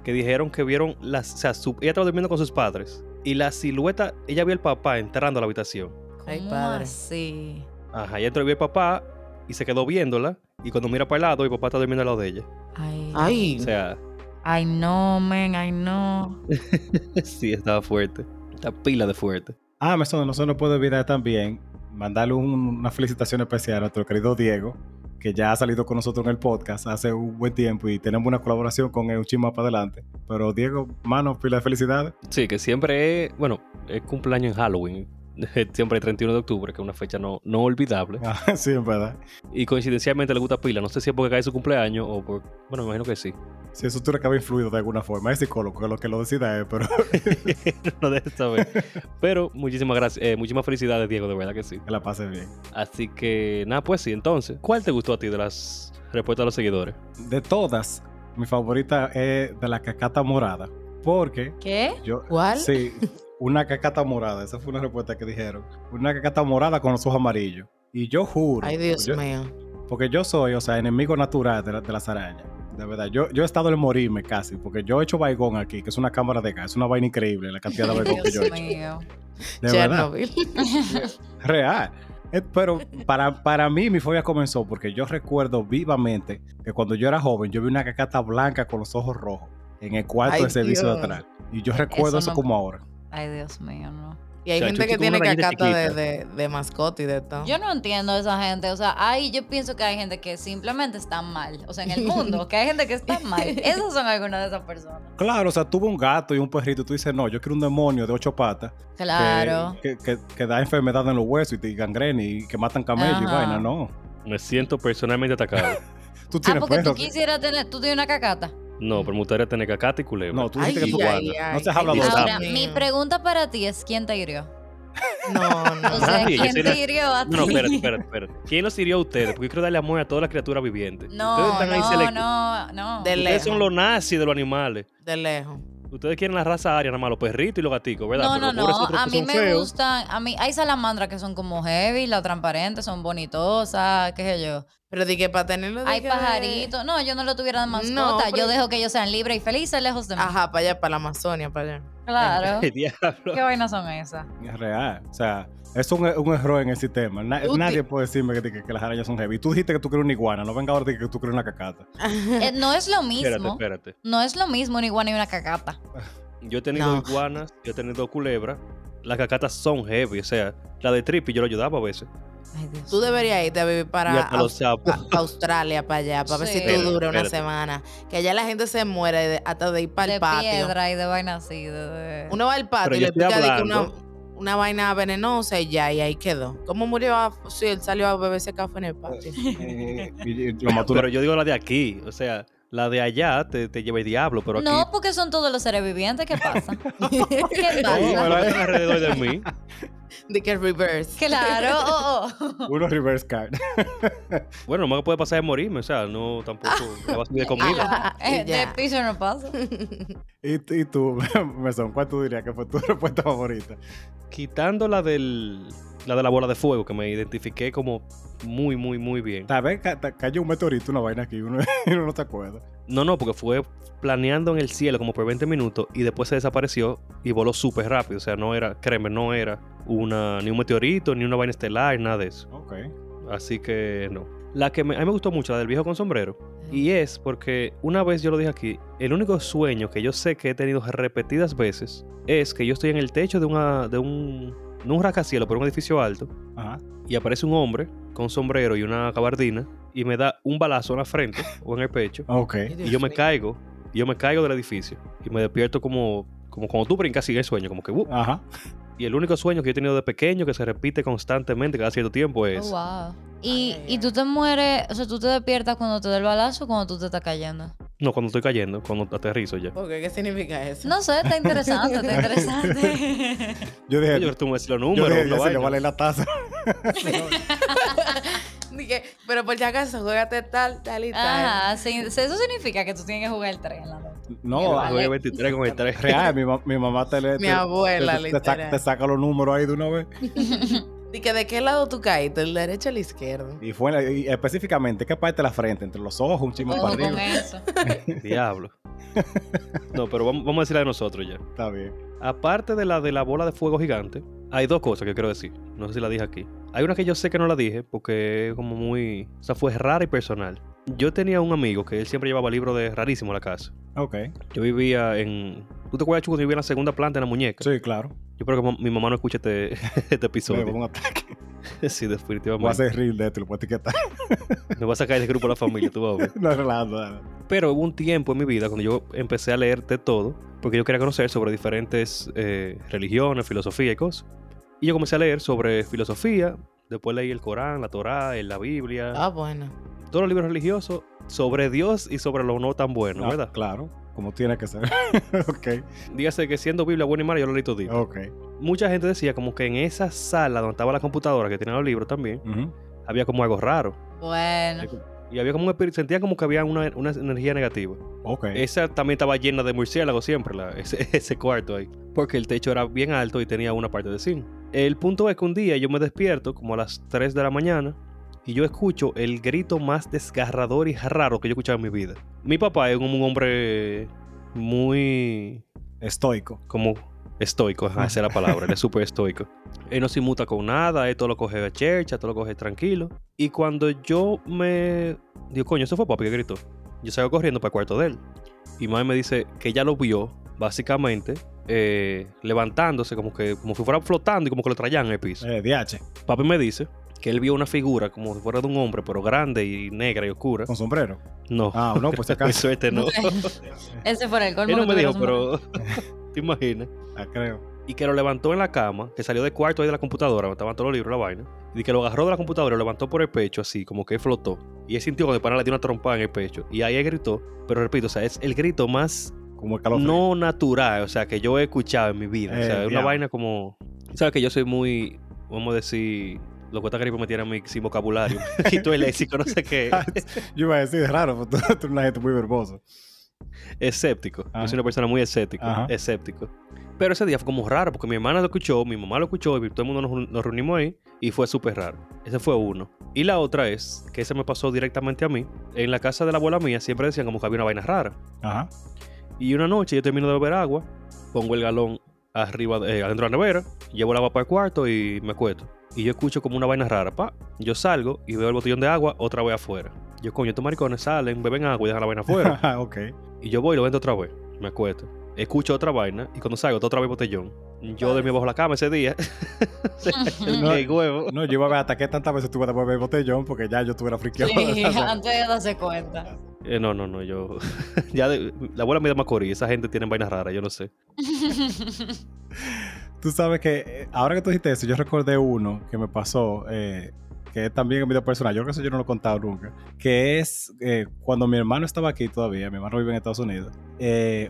que dijeron que vieron las. O sea, su- ella estaba durmiendo con sus padres. Y la silueta, ella vio al papá entrando a la habitación. Ay, ¿Cómo padre. así? Ajá, ella entró y vio al papá y se quedó viéndola. Y cuando mira para el lado, el papá está durmiendo al lado de ella. Ay. Ay, O sea, Ay, no, men, ay, no. sí, estaba fuerte. Está pila de fuerte. Ah, eso no se nos puede olvidar también mandarle un- una felicitación especial a nuestro querido Diego, que ya ha salido con nosotros en el podcast hace un buen tiempo y tenemos una colaboración con él un chisme más para adelante. Pero Diego, mano, pila de felicidades. Sí, que siempre es. Bueno, es cumpleaños en Halloween. Siempre el 31 de octubre, que es una fecha no, no olvidable. Ah, sí, en verdad. Y coincidencialmente le gusta pila. No sé si es porque cae su cumpleaños o por. Bueno, me imagino que sí. Si eso tú le acaba influido de alguna forma. Es psicólogo que lo que lo decida es, pero no debes saber. Pero muchísimas gracias. eh, muchísimas felicidades, Diego, de verdad que sí. que la pase bien. Así que, nada, pues sí. Entonces, ¿cuál te gustó a ti de las respuestas de los seguidores? De todas, mi favorita es de la cacata morada. Porque ¿Qué? yo. ¿Cuál? Sí, una cacata morada. Esa fue una respuesta que dijeron. Una cacata morada con los ojos amarillos. Y yo juro. Ay, Dios yo- mío. Porque yo soy, o sea, enemigo natural de, la- de las arañas. De verdad, yo, yo he estado en morirme casi, porque yo he hecho baigón aquí, que es una cámara de gas, es una vaina increíble la cantidad de baigón que yo he hecho. De verdad, real. Eh, Pero para, para mí mi fobia comenzó porque yo recuerdo vivamente que cuando yo era joven yo vi una cacata blanca con los ojos rojos en el cuarto Ay, de servicio de atrás. Y yo recuerdo Eso eso, no- como ahora. Ay, Dios mío, no. Y hay O sea, gente que tiene cacata de, de, de mascota y de todo. Yo no entiendo a esa gente. O sea, ahí yo pienso que hay gente que simplemente está mal. O sea, en el mundo, que hay gente que está mal. Esas son algunas de esas personas. Claro, o sea, tuvo un gato y un perrito y tú dices, no, yo quiero un demonio de ocho patas que- Claro. que, que- que da enfermedad en los huesos y, gangrena y que matan camellos y vaina, no. Me siento personalmente atacado. Tú Ah, tienes porque tú perro. quisieras tener, tú tienes una cacata. No, pero me gustaría tener cacata y culebra. No, tú Ay, dices que tú ay, guardas. ay, No seas ay, hablador. Dios Ahora, mi pregunta para ti es: ¿quién te hirió? No, no. O sea, Nadie, ¿quién te la- hirió a ti? No, no, espérate, espérate, espérate. ¿Quién los hirió a ustedes? Porque yo quiero darle amor a todas las criaturas vivientes. No, ahí no, no, no. De Ustedes lejos. son los nazis de los animales. De lejos. Ustedes quieren la raza aria, nada más los perritos y los gaticos, ¿verdad? No, Pero no, no. A mí me feos, gustan. A mí hay salamandras que son como heavy, las transparentes, son bonitosas, qué sé yo. Pero di que para tenerlo. Hay que- pajaritos. No, yo no lo tuviera de mascota. No, pero- Yo dejo que ellos sean libres y felices lejos de mí. Ajá, para allá, para la Amazonia, para allá. Claro. El diablo. ¿Qué vainas son esas? Es real. O sea, es un, un error en el sistema. Na- nadie puede decirme que, que- que las arañas son heavy. Tú dijiste que tú quieres una iguana. No venga ahora de que tú quieres una cacata. Eh, no es lo Espérate, mismo. espérate. No es lo mismo una iguana y una cacata. Yo he tenido No. iguanas, yo he tenido culebras. Las cacatas son heavy, o sea, la de Trippy yo lo ayudaba a veces. Ay, Dios. Tú deberías irte a vivir para los a- Australia, para allá, para ver si tú duras una semana. Que allá la gente se muere de- hasta de ir para de el patio. piedra y de vainas así. De, de- Uno va al patio Pero y le pica de una, una vaina venenosa y ya, y ahí quedó. ¿Cómo murió? a- Sí, él salió a beberse café en el patio. Eh, lo mató Pero yo digo la de aquí, o sea, la de allá te, te lleva el diablo, pero aquí No, porque son todos los seres vivientes. ¿Qué pasa? ¿Qué No, pasa? están alrededor de mí. De que reverse. Claro. oh, oh. uno reverse card. Bueno, no me puede pasar de morirme, o sea, no tampoco me va a de comida. Eh, de piso no pasa. y, y tú, Mesón, ¿cuál tú dirías que fue tu respuesta favorita? Quitando la del la de la bola de fuego, que me identifiqué como muy, muy, muy bien. Tal vez ca- cayó un meteorito, una vaina aquí, y uno, uno no se acuerda. No, no, porque fue planeando en el cielo como por 20 minutos y después se desapareció y voló súper rápido. O sea, no era, créeme, no era una, ni un meteorito, ni una vaina estelar, nada de eso. Ok. Así que no. La que me- a mí me gustó mucho, la del viejo con sombrero. Y es porque una vez yo lo dije aquí, el único sueño que yo sé que he tenido repetidas veces es que yo estoy en el techo de, una, de un, no un rascacielos, pero un edificio alto, Ajá. y aparece un hombre con sombrero y una gabardina y me da un balazo en la frente o en el pecho, Ok. y yo me caigo, y yo me caigo del edificio, y me despierto como, como cuando tú brincas y en el sueño, como que... ¡uh! Ajá. Y el único sueño que yo he tenido de pequeño, que se repite constantemente cada cierto tiempo, es... Oh, wow. Y, y tú te mueres, o sea, tú te despiertas cuando te da el balazo o cuando tú te estás cayendo. No, cuando estoy cayendo, cuando aterrizo ya. ¿Por qué? ¿Qué significa eso? No sé, está interesante, está interesante. Yo dije, Yo tú me decís los yo números. dije, una ya se le vale la taza. Dije, pero por si acaso, juégate tal, tal y tal. Ajá, sí, eso significa que tú tienes que jugar el tren en la noche. No. Jugué 23 con el 3. real, mi, mi mamá te le. Mi te- abuela, te, te, saca, literal. te saca los números ahí de una vez. Dije, ¿de qué lado tú caíste? ¿El derecho o el izquierdo? Y fue y específicamente, ¿qué parte de la frente? Entre los ojos, un chisme para arriba. eso. Diablo. No, pero vamos, vamos a decir la de nosotros ya. Está bien. Aparte de la de la bola de fuego gigante, hay dos cosas que quiero decir. No sé si la dije aquí. Hay una que yo sé que no la dije porque es como muy... O sea, fue rara y personal. Yo tenía un amigo que él siempre llevaba libros de rarísimo a la casa. Ok. Yo vivía en... ¿Tú te acuerdas, Chuco, que vivía en la segunda planta en la muñeca? Sí, claro. Yo creo que mi mamá no escucha este, este Me episodio. un ataque. sí, Voy a definitivamente. hacer reel de esto lo puedo etiquetar. Me voy a sacar del grupo de la familia, tú vas a ver. no, relajando. nada. Pero hubo un tiempo en mi vida cuando yo empecé a leer de todo, porque yo quería conocer sobre diferentes eh, religiones, filosofía y cosas. Y yo comencé a leer sobre filosofía, después leí el Corán, la Torá, la Biblia, Ah, bueno. todos los libros religiosos sobre Dios y sobre lo no tan bueno, Ah, ¿verdad? Claro. Como tiene que ser. ok. Dígase que siendo Biblia buena y mala, yo lo leí todo. Ok. Mucha gente decía como que en esa sala donde estaba la computadora que tenía los libros también, había como algo raro. Bueno. Y había como un espíritu, sentía como que había una, una energía negativa. Ok. Esa también estaba llena de murciélagos siempre, la- ese, ese cuarto ahí. Porque el techo era bien alto y tenía una parte de zinc. El punto es que un día yo me despierto como a las 3 de la mañana y yo escucho el grito más desgarrador y raro que yo he escuchado en mi vida. Mi papá es un hombre muy Estoico. como estoico, ajá, esa es la palabra, él es súper estoico. Él no se inmuta con nada, él todo lo coge a chercha, todo lo coge tranquilo. Y cuando yo me digo, coño, eso fue papi que gritó. Yo salgo corriendo para el cuarto de él. Y mami me dice que ella lo vio, básicamente, eh, levantándose, como que como si fuera flotando y como que lo traían en el piso. Eh, DH. Papi me dice que él vio una figura como si fuera de un hombre, pero grande y negra y oscura. Con sombrero. No, Ah, no, pues acaso. suerte no. Ese fuera el colmo. él no me dijo, pero te imaginas. Ah, creo. y que lo levantó en la cama, que salió del cuarto ahí de la computadora, donde estaban todos los libros, la vaina, y que lo agarró de la computadora y lo levantó por el pecho, así, como que flotó. Y él sintió que el pana le dio una trompada en el pecho. Y ahí él gritó, pero repito, o sea, es el grito más Como el no natural, o sea, que yo he escuchado en mi vida. o Eh, sea, es una vaina como. ¿Sabes que yo soy muy, vamos a decir, lo que esta gripe me tiene a mí sin vocabulario? y tú el léxico, no sé qué. Yo iba a decir, es raro, porque tú, eres una gente muy verbosa. escéptico. Ajá. Yo soy una persona muy escéptico, Ajá. escéptico. Pero ese día fue como raro porque mi hermana lo escuchó, mi mamá lo escuchó y todo el mundo nos, nos reunimos ahí y fue súper raro. Ese fue uno. Y la otra es que ese me pasó directamente a mí. En la casa de la abuela mía siempre decían como que había una vaina rara. Ajá. Y una noche yo termino de beber agua, pongo el galón arriba, de- eh, adentro de la nevera, llevo el agua para el cuarto y me cueto. Y yo escucho como una vaina rara, pa. Yo salgo y veo el botellón de agua otra vez afuera. Yo, coño, estos maricones salen, beben agua y dejan la vaina afuera. Ok. Y yo voy y lo vendo otra vez. Me acuesto. Escucho otra vaina y cuando salgo, otra vez botellón. Yo de mi bajo la cama ese día. No. ¡Qué huevo! No, yo iba a ver hasta qué tantas veces tuve que beber botellón porque ya yo estuviera friqueado. Sí, antes de darse cuenta. Eh, no, no, no, yo. ya de- la abuela me da Macorís. Esa gente tiene vainas raras, yo no sé. Tú sabes que eh, ahora que tú dijiste eso, yo recordé uno que me pasó, eh, que es también en video personal. Yo creo que eso yo no lo he contado nunca. Que es eh, cuando mi hermano estaba aquí todavía, mi hermano vive en Estados Unidos.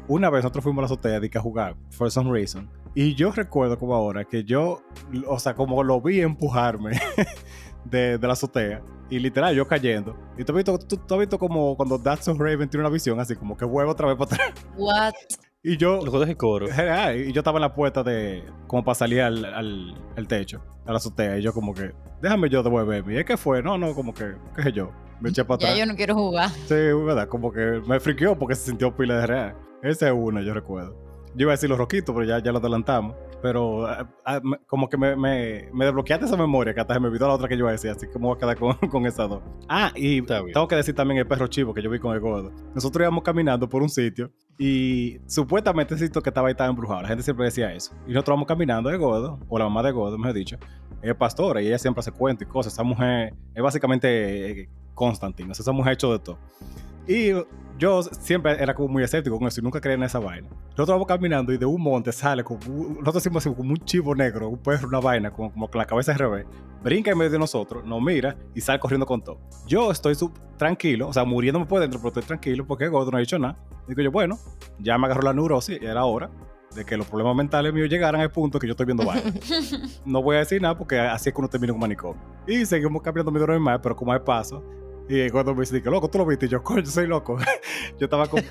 una vez nosotros fuimos a la azotea de que a jugar, for some reason. Y yo recuerdo como ahora que yo, o sea, como lo vi empujarme de, de la azotea. Y literal, yo cayendo. Y tú has visto, tú, tú has visto como cuando That's So Raven tiene una visión así, como que vuelve otra vez para atrás. What? Y yo, Los juegos de coro. Ah, y yo estaba en la puerta de. como para salir al, al, al techo, a la azotea. Y yo, como que, déjame yo devolverme. ¿Y es que fue? No, no, como que, qué sé yo. Me eché para Ya atrás. yo no quiero jugar. Sí, verdad, como que me friqueó porque se sintió pila de real. Ese es uno, yo recuerdo. Yo iba a decir los roquitos, pero ya, ya lo adelantamos. Pero ah, ah, me- como que me, me, me desbloqueaste esa memoria que hasta se me olvidó la otra que yo iba a decir, así que me voy a quedar con, con esas dos. Ah, y tengo que decir también el perro chivo que yo vi con el gordo. Nosotros íbamos caminando por un sitio y supuestamente ese sitio que estaba ahí estaba embrujado. La gente siempre decía eso. Y nosotros vamos caminando de gordo, o la mamá de gordo, mejor dicho, es pastora y ella siempre hace cuentos y cosas. Esa mujer es básicamente eh, Constantine, o sea, esa mujer ha hecho de todo. Y yo siempre era como muy escéptico con eso y nunca creía en esa vaina. Nosotros vamos caminando y de un monte sale como, nosotros decimos así, como un chivo negro, un perro, una vaina, como, como con la cabeza al revés. Brinca en medio de nosotros, nos mira y sale corriendo con todo. Yo estoy sub- tranquilo, o sea, muriéndome por dentro, pero estoy tranquilo porque gordo no ha dicho nada. Digo yo, bueno, ya me agarró la neurosis y era hora de que los problemas mentales míos llegaran al punto que yo estoy viendo vaina. no voy a decir nada porque así es que uno termina un manicomio. Y seguimos cambiando mi normal, pero como hay paso. Y gordo me dice, que loco, tú lo viste. Y yo, coño, soy loco. yo estaba como,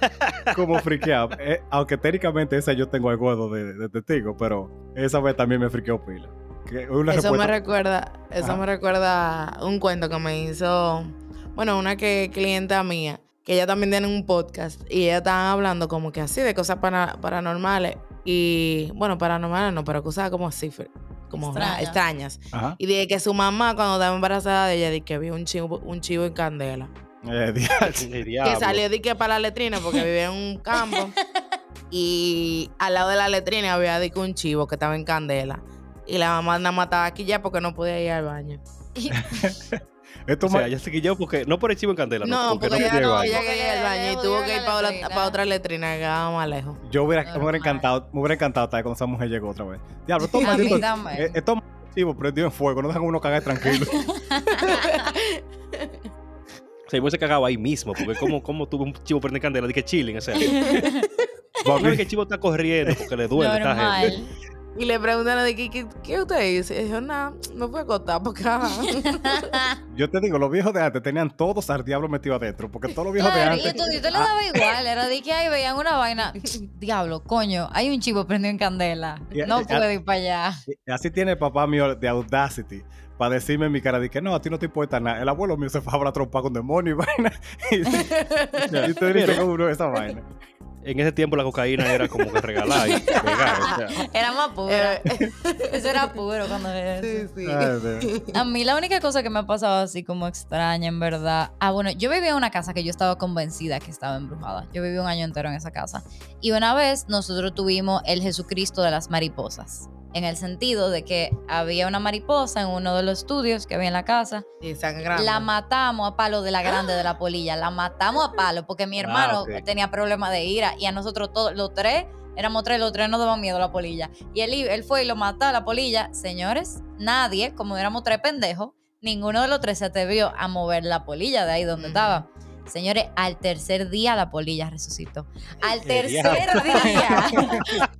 como friqueado. Eh, aunque técnicamente esa yo tengo el gordo de, de testigo, pero esa vez también me friqueó pila. Que una Eso me recuerda, eso Ajá. me recuerda un cuento que me hizo, bueno, una que clienta mía, que ella también tiene un podcast y ella estaban hablando como que así de cosas para- paranormales y, bueno, paranormales no, pero cosas como así, como Extrañas. extrañas. Ajá. Y dije que su mamá cuando estaba embarazada de ella, dije que vio un chivo, un chivo en candela. Eh, Que salió de que para la letrina porque vivía en un campo. y al lado de la letrina había que un chivo que estaba en candela. Y la mamá nada más estaba aquí ya porque no podía ir al baño. Esto O sea, se quilló porque no por el chivo en candela, no, porque porque no ella no, baño. ella Porque quería ir al baño y tuvo que ir para, otra- letrina. para otra letrina que más lejos. yo hubiera, me hubiera Normal. encantado, me hubiera encantado estar cuando esa mujer llegó otra vez. Diablo, estos malditos. eh, Estos chivos prendidos en fuego, no dejan uno cagar tranquilo. Se hubiese cagado ahí mismo, porque como, como tuvo un chivo prende candela, dije chilling, o sea. No es que el chivo está corriendo porque le duele, está heavy. Y le preguntaron de qué, qué, qué usted dice. Y dijo, nada, me fue a acostar porque ajá". Yo te digo, los viejos de antes tenían todos al diablo metido adentro, porque todos los viejos Claro, de y antes. tú, y tú le Ah, daba igual, era de que ahí veían una vaina. Diablo, coño, hay un chivo prendido en candela. Y- No y- puedo ir para allá. y así tiene el papá mío de Audacity. Para decirme en mi cara de que no, a ti no te importa nada. El abuelo mío se fue a la trompa con demonios y vaina. Y, y te dice uno esa vaina. En ese tiempo la cocaína era como que regalar y pegar, o sea. Era más puro. Eh, Eso era puro cuando era sí, eso. sí. Ay, Dios. A mí la única cosa que me ha pasado así como extraña, en verdad. Ah, bueno, yo vivía en una casa que yo estaba convencida que estaba embrujada. Yo viví un año entero en esa casa. Y una vez nosotros tuvimos el Jesucristo de las mariposas. En el sentido de que había una mariposa en uno de los estudios que había en la casa. Y sangrando. La matamos a palo de la grande de la polilla. La matamos a palo porque mi hermano ok. tenía problemas de ira y a nosotros todos, los tres, éramos tres, los tres nos daban miedo a la polilla. Y él, fue y lo mató a la polilla. Señores, nadie, como éramos tres pendejos, ninguno de los tres se atrevió a mover la polilla de ahí donde estaba. Señores, al tercer día la polilla resucitó. Al tercer día.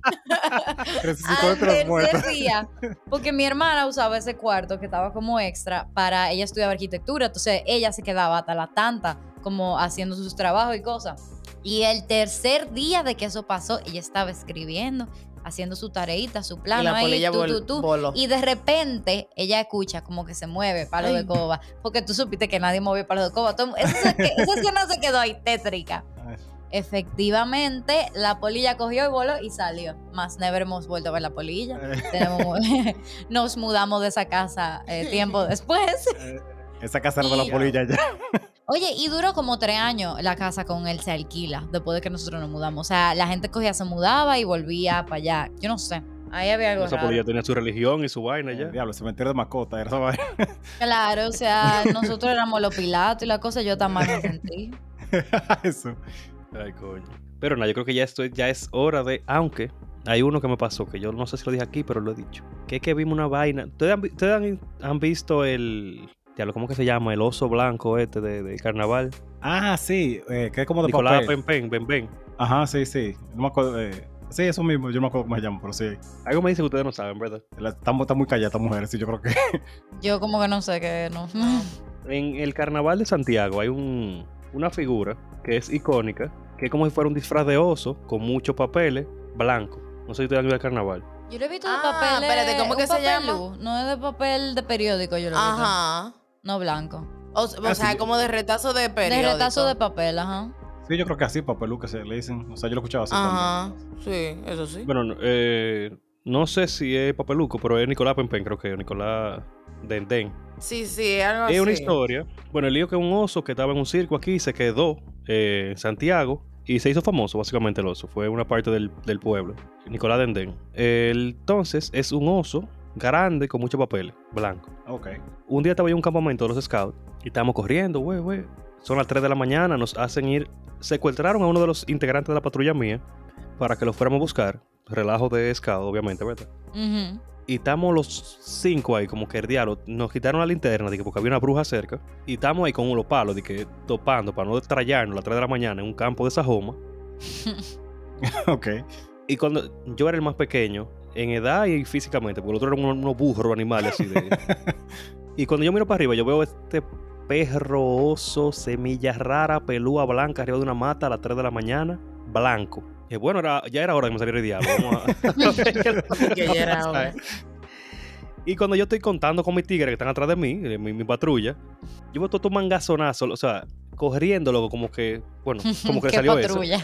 Resucitó Al muertos. tercer día. Porque mi hermana usaba ese cuarto que estaba como extra para ella estudiaba arquitectura. Entonces ella se quedaba hasta la tanta, como haciendo sus trabajos y cosas. Y el tercer día de que eso pasó, ella estaba escribiendo, haciendo su tareita, su Y plano la ahí, tú, vol- tú, tú. voló. Y de repente ella escucha como que se mueve palo Ay. de coba. Porque tú supiste que nadie movió palo de coba. Todo- esa, se- esa escena se quedó ahí tétrica. Ay, Efectivamente, la polilla cogió y voló y salió. Más never hemos vuelto a ver la polilla. eh, Tenemos- nos mudamos de esa casa eh, tiempo después. eh, Esa casa era de la Y- polilla ya. Oye, y duró como tres años la casa con él se alquila después de que nosotros nos mudamos. O sea, la gente cogía, se mudaba y volvía para allá. Yo no sé. Ahí había algo Esa raro. polilla tenía su religión y su vaina ya. Diablo, cementerio de mascota, era esa vaina. Claro, o sea, nosotros éramos los pilatos y la cosa, yo tan mal me sentí. Eso. Ay, coño. Pero nada, yo creo que ya esto ya es hora de. Aunque hay uno que me pasó, que yo no sé si lo dije aquí, pero lo he dicho. Que es que vimos una vaina. ¿Ustedes han, vi- ustedes han- han visto el. Diablo, ¿cómo que se llama? El oso blanco este de, de carnaval. Ah, sí, eh, que es como de Nicolás papel. Pen Pen, Ben Ben. Ajá, sí, sí. No me acuerdo. eh, sí, eso mismo, yo no me acuerdo cómo se llama, pero sí. Algo me dice que ustedes no saben, ¿verdad? La- Está, mu- está muy callada esta mujer, sí, yo creo que. Yo como que no sé qué, no. En el carnaval de Santiago hay un, una figura que es icónica, que es como si fuera un disfraz de oso con muchos papeles blancos. No sé si ustedes han ido al carnaval. Yo lo he visto de Ah, papel. espérate, ¿cómo un que se papel llama? luz, No es de papel de periódico, yo lo he visto. Ajá. No blanco. O, o Ah, sea, como de retazo de periódico. De retazo de papel, ajá. Sí, yo creo que así, papelú, que se le dicen. O sea, yo lo escuchaba así Ajá. Sí, eso sí. Bueno, no, eh, No sé si es Papeluco, pero es Nicolás Pempen, creo que es Nicolás Denden. Sí, sí, algo así. Es una historia. Bueno, el lío que un oso que estaba en un circo aquí se quedó eh, en Santiago y se hizo famoso, básicamente el oso. Fue una parte del, del pueblo. Nicolás Denden. Entonces, es un oso grande con muchos papeles, blanco. Ok. Un día estaba yo en un campamento de los scouts y estábamos corriendo, güey, güey. Son las 3 de la mañana, nos hacen ir. Secuestraron a uno de los integrantes de la patrulla mía para que lo fuéramos a buscar. Relajo de scout, obviamente, ¿verdad? Ujú. Y estamos los cinco ahí, como que el diablo. Nos quitaron la linterna, de que porque había una bruja cerca. Y estamos ahí con unos palos, de que topando para no destrayarnos a las 3 de la mañana en un campo de Sajoma. Ok. Y cuando yo era el más pequeño, en edad y físicamente, porque el otro eran unos, unos burros animales así de. y cuando yo miro para arriba, yo veo este perro, oso, semilla rara, pelúa blanca arriba de una mata a las 3 de la mañana, blanco. Y bueno, era, ya era hora de que me saliera el diablo. Vamos a- Que ya era hora. Y cuando yo estoy contando con mis tigres que están atrás de mí, de mi, mi patrulla, yo veo todo un mangazonazo, o sea, corriendo luego como que, bueno, como que Qué salió eso. patrulla.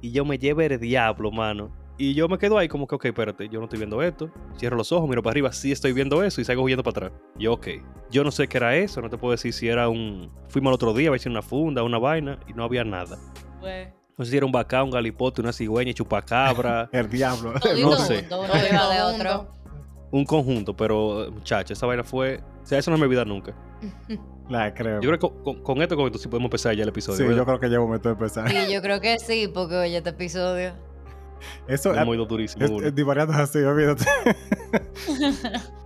Y yo me llevo el diablo, mano. Y yo me quedo ahí como que, ok, espérate, yo no estoy viendo esto. Cierro los ojos, miro para arriba, sí estoy viendo eso y salgo huyendo para atrás. Yo, ok. Yo no sé qué era eso, no te puedo decir si era un... Fuimos al otro día a ver si era una funda, una vaina, y no había nada. No sé si era un bacá, un galipote, una cigüeña, chupacabra, El diablo. No sé. un conjunto, pero muchacho, esa vaina fue... O sea, eso no me olvida nunca. La creo. Yo creo que con, con- con esto, con esto sí podemos empezar ya el episodio. sí, ¿verdad? yo creo que ya es momento de empezar. Sí, yo creo que sí, porque oye, este episodio. Eso Hemos ido durísimo. es, es divariando así, olvídate.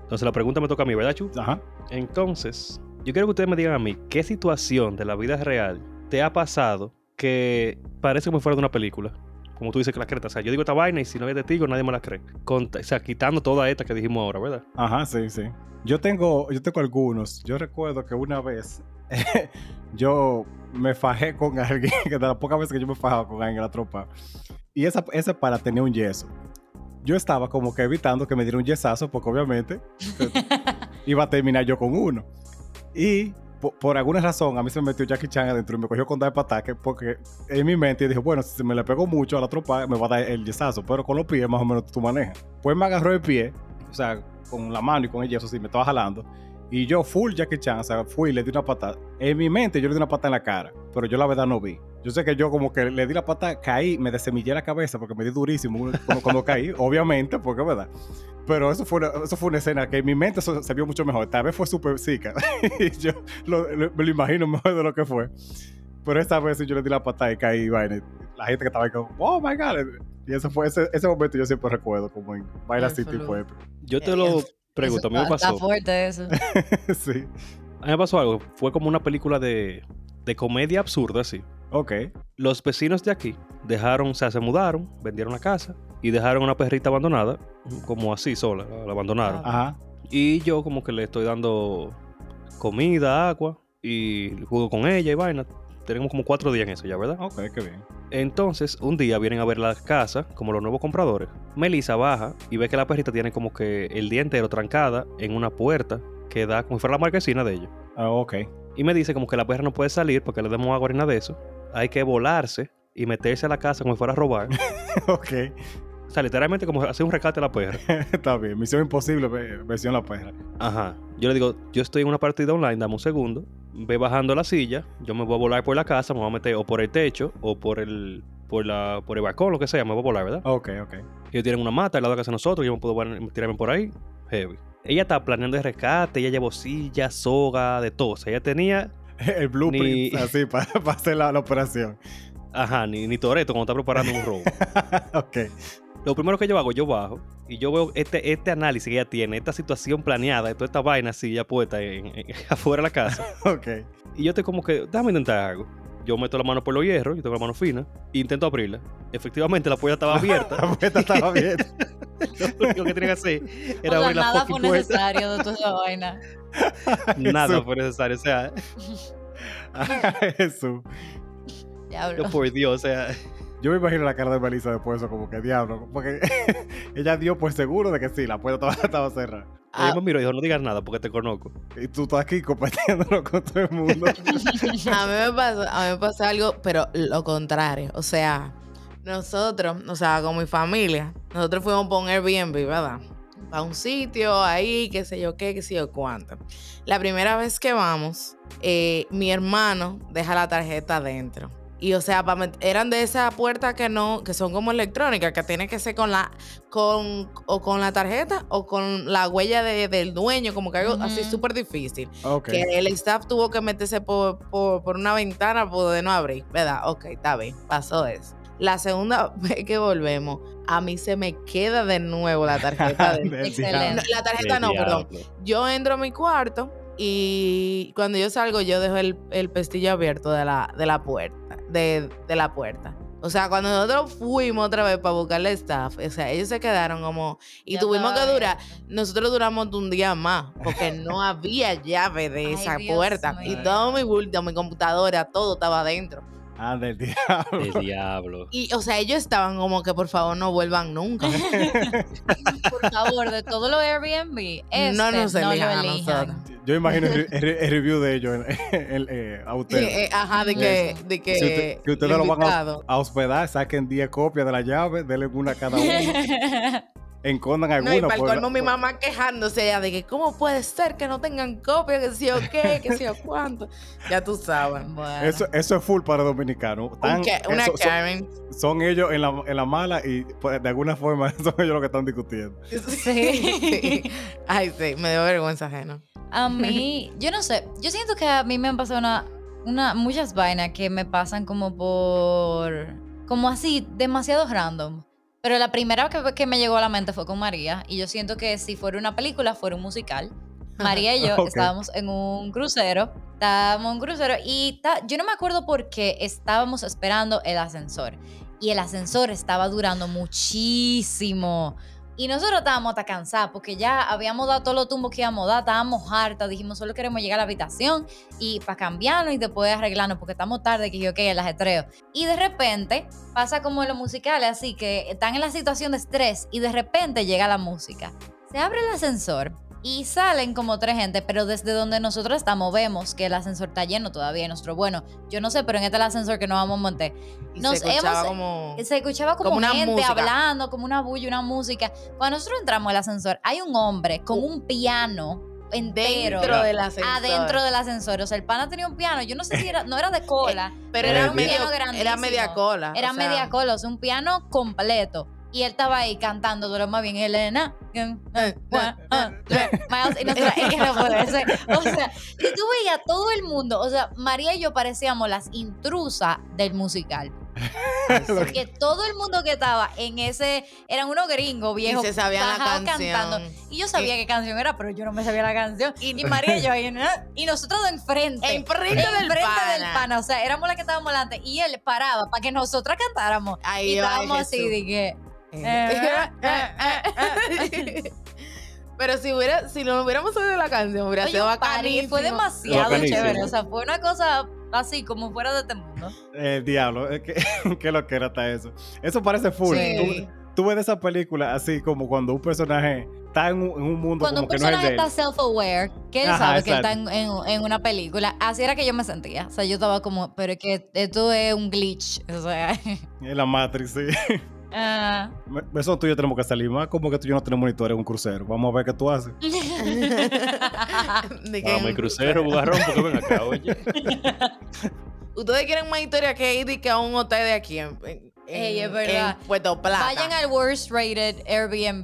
Entonces la pregunta me toca a mí, ¿verdad, Chu? Ajá. Entonces, yo quiero que ustedes me digan a mí, ¿qué situación de la vida real te ha pasado que parece como fuera de una película? Como tú dices que la creta. O sea, yo digo esta vaina y si no hay testigo, nadie me la cree. Con- o sea, quitando toda esta que dijimos ahora, ¿verdad? Ajá, sí, sí. Yo tengo, yo tengo algunos. Yo recuerdo que una vez yo me fajé con alguien, que de las pocas veces que yo me fajaba con alguien en la tropa. Y esa, esa para tenía un yeso. Yo estaba como que evitando que me diera un yesazo, porque obviamente iba a terminar yo con uno. Y po- por, alguna razón a mí se me metió Jackie Chan adentro y me cogió con dar pataque, porque en mi mente dije, bueno, si me le pegó mucho a la tropa, me va a dar el yesazo, pero con los pies más o menos tú manejas. Pues me agarró el pie, o sea, con la mano y con el yeso, sí, me estaba jalando. Y yo, full Jackie Chan, o sea, fui y le di una patada. En mi mente yo le di una patada en la cara, pero yo la verdad no vi. Yo sé que yo como que le di la patada, caí, me desemillé la cabeza porque me di durísimo cuando, cuando caí, obviamente, porque verdad. Pero eso fue, una, eso fue una escena que en mi mente eso se vio mucho mejor. Tal vez fue súper zica. y yo lo- lo- me lo imagino mejor de lo que fue. Pero esta vez yo le di la patada y caí y vaina. La gente que estaba ahí como, oh my god. Y ese fue ese, ese momento yo siempre recuerdo como en Absoluto. tipo épico. Yo te lo pregunto, a mí me Está pasó. fuerte eso. sí. A mí me pasó algo. Fue como una película de, de comedia absurda, así. Ok. Los vecinos de aquí dejaron, o sea, se mudaron, vendieron la casa y dejaron una perrita abandonada, como así sola, la, la abandonaron. Ajá. Y yo como que le estoy dando comida, agua y juego con ella y vaina. Tenemos como cuatro días en eso ya, ¿verdad? Ok, qué bien. Entonces, un día vienen a ver la casa, como los nuevos compradores. Melissa baja y ve que la perrita tiene como que el día entero trancada en una puerta que da como si fuera la marquesina de ella. Ah, ok. Y me dice como que la perra no puede salir porque le demos agua ni nada de eso. Hay que volarse y meterse a la casa como si fuera a robar. ok. O sea, literalmente como hacer un rescate a la perra. Está bien. Misión imposible, ve- versión la perra. Ajá. Yo le digo, yo estoy en una partida online, dame un segundo. Ve bajando la silla, yo me voy a volar por la casa, me voy a meter o por el techo o por el por la por el balcón, lo que sea, me voy a volar, ¿verdad? Ok, ok. Ellos tienen una mata al lado de la casa de nosotros, yo me puedo tirarme por ahí. Heavy. Ella está planeando el rescate, ella llevó silla, soga, de todo. O sea, ella tenía, El blueprint, Ni- así, para, para hacer la, la operación. ajá, ni, ni Toreto cuando está preparando un robo. ok. Lo primero que yo hago, yo bajo y yo veo este, este análisis que ella tiene, esta situación planeada, toda esta vaina así ya puesta en- en- afuera de la casa. Ok. Y yo estoy como que, déjame intentar algo. Yo meto la mano por los hierros, yo tengo la mano fina, e intento abrirla. Efectivamente, la puerta estaba abierta. La puerta estaba bien. Lo único que tenía que hacer O era sea, abrir la nada fue puerta. necesario de toda esa vaina. Nada fue necesario. O sea, Jesús. Diablo. yo por Dios, o sea, Yo me imagino la cara de Melissa después de eso, como que diablo. Porque ella dio por seguro de que sí, la puerta estaba, estaba cerrada. Ah, ella me miró y dijo, no digas nada porque te conozco. Y tú estás aquí compartiéndolo con todo el mundo. A mí me pasa, a mí me pasa algo, pero lo contrario. O sea, Nosotros, o sea, con mi familia, nosotros fuimos por un Airbnb, ¿verdad? A un sitio ahí, qué sé yo qué, qué sé yo cuánto. La primera vez que vamos, eh, mi hermano deja la tarjeta adentro. Y o sea, eran de esas puertas que no, que son como electrónicas, que tiene que ser con la, con, o con la tarjeta o con la huella de- del dueño, como que algo así Ujú. súper difícil. Que el staff tuvo que meterse por, por, por una ventana para poder no abrir, ¿verdad? Ok, está bien, pasó eso. La segunda vez que volvemos, a mí se me queda de nuevo la tarjeta. de- Excelente. la tarjeta Del no, perdón. Yo entro a mi cuarto y cuando yo salgo yo dejo el, el pestillo abierto de la, de la puerta, de, de la puerta. O sea, cuando nosotros fuimos otra vez para buscarle staff, o sea, ellos se quedaron como... Y Ya tuvimos que durar, nosotros duramos un día más, porque no había llave de Ay, esa Dios puerta. Y todo mi bulto, mi computadora, todo estaba adentro. Ah, del diablo. El diablo. Y, o sea, ellos estaban como que por favor no vuelvan nunca. Por favor, de todo lo Airbnb, este, No nos no lo elijan a nosotros. Yo imagino el, re- el re- el review de ellos eh, a Sí, ustedes. eh, ajá, de que, de que, Si usted- que ustedes lo van a, hospedar, saquen 10 copias de la llave, denle una a cada uno, encondan No, y alguna. para el por colmo la- mi mamá quejándose ya de que cómo puede ser que no tengan copia, que sí o qué, que sí o cuánto. Ya tú sabes. Bueno. Eso, eso es full para dominicanos. Tan- una eso- son, Karen. son ellos en la, en la mala y pues, de alguna forma son ellos los que están discutiendo. Sí. Ay, sí, me dio vergüenza ajena. A mí, yo no sé, yo siento que a mí me han pasado una, una, muchas vainas que me pasan como por, como así, demasiado random. Pero la primera que, que me llegó a la mente fue con María y yo siento que si fuera una película, fuera un musical. María y yo Ok. estábamos en un crucero, estábamos en un crucero y ta- yo no me acuerdo por qué estábamos esperando el ascensor y el ascensor estaba durando muchísimo. Y nosotros estábamos hasta cansados porque ya habíamos dado todos los tumbos que íbamos a dar, estábamos hartas, dijimos solo queremos llegar a la habitación y para cambiarnos y después arreglarnos porque estamos tarde, que yo que el ajetreo. Y de repente pasa como en los musicales, así que están en la situación de estrés y de repente llega la música. Se abre el ascensor y salen como tres gente, pero desde donde nosotros estamos vemos que el ascensor está lleno todavía. Y nosotros, bueno, yo no sé, pero en este es el ascensor que nos vamos a montar. Nos se escuchaba hemos- como... Se escuchaba como, gente música. hablando, como una bulla, una música. Cuando nosotros entramos al ascensor, hay un hombre con un piano entero Dentro del ascensor. adentro del ascensor. O sea, el pana tenía un piano. Yo no sé si era, no era de cola. Pero Eh, era, medio, Piano era grandísimo. media cola. Era o sea, media cola, o sea, un piano completo. Y él estaba ahí cantando lo más bien, Elena. Miles, y nosotros, es que no puede ser. O sea, y tú veías todo el mundo. O sea, María y yo parecíamos las intrusas del musical. Porque todo el mundo que estaba en ese eran unos gringos viejos se sabían la bajados canción. cantando. Y yo sabía qué canción era, pero yo no me sabía la canción. Y, María y yo ahí, y nosotros de enfrente. Enfrente del enfrente pana. del pana. O sea, éramos las que estábamos delante. Y él paraba para que nosotras cantáramos. Ay, y estábamos así Jesús. de que. Pero si hubiera, si no hubiéramos oído la canción, hubiera Oye, sido bacanísimo. fue demasiado chévere. O sea, fue una cosa así como fuera de este mundo. El diablo, es que, qué lo que era hasta eso. Eso parece full. Sí. Tú, tú ves esa película así como cuando un personaje está en un, en un mundo Cuando un como que no es personaje el de él. está self-aware, que él Ajá, sabe que está exacto. en, en- en una película, así era que yo me sentía. O sea, yo estaba como, pero es que esto es un glitch. O sea, En la Matrix, sí. ah. Eso tú y yo tenemos que salir más como que tú y yo no tenemos monitores en un crucero. Vamos a ver qué tú haces. Vamos, el en- crucero, bugarrón, porque ven acá, oye. Ustedes quieren más historia que ir de que a un hotel de aquí en, en, Ey, es verdad. en Puerto Plata. Vayan al worst rated Airbnb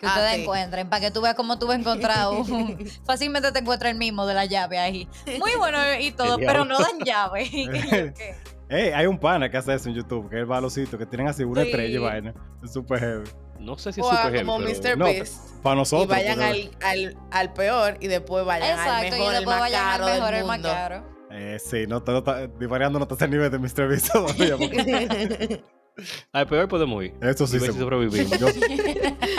que Ah, ustedes sí. encuentren para que tú veas cómo tú vas a encontrar un- fácilmente te encuentras el mismo de la llave ahí. Muy bueno y todo, pero no dan llave. ¿Y qué yo qué? Ey, hay un pana que hace eso en YouTube, que él va a los sitios que tienen así una Sí. estrella y vaina. Es súper heavy. No sé si es O super heavy, como pero- Mr. No, Beast. Para nosotros. y vayan al, al, al peor y después vayan al Exacto, mejor, y el después más vayan caro al mejor, del el más caro. Eh, sí, no, no está, divariando no está ese nivel de Mr. Beast todavía. porque Al peor podemos ir. eso sí Y ver se si sobrevivimos. Yo,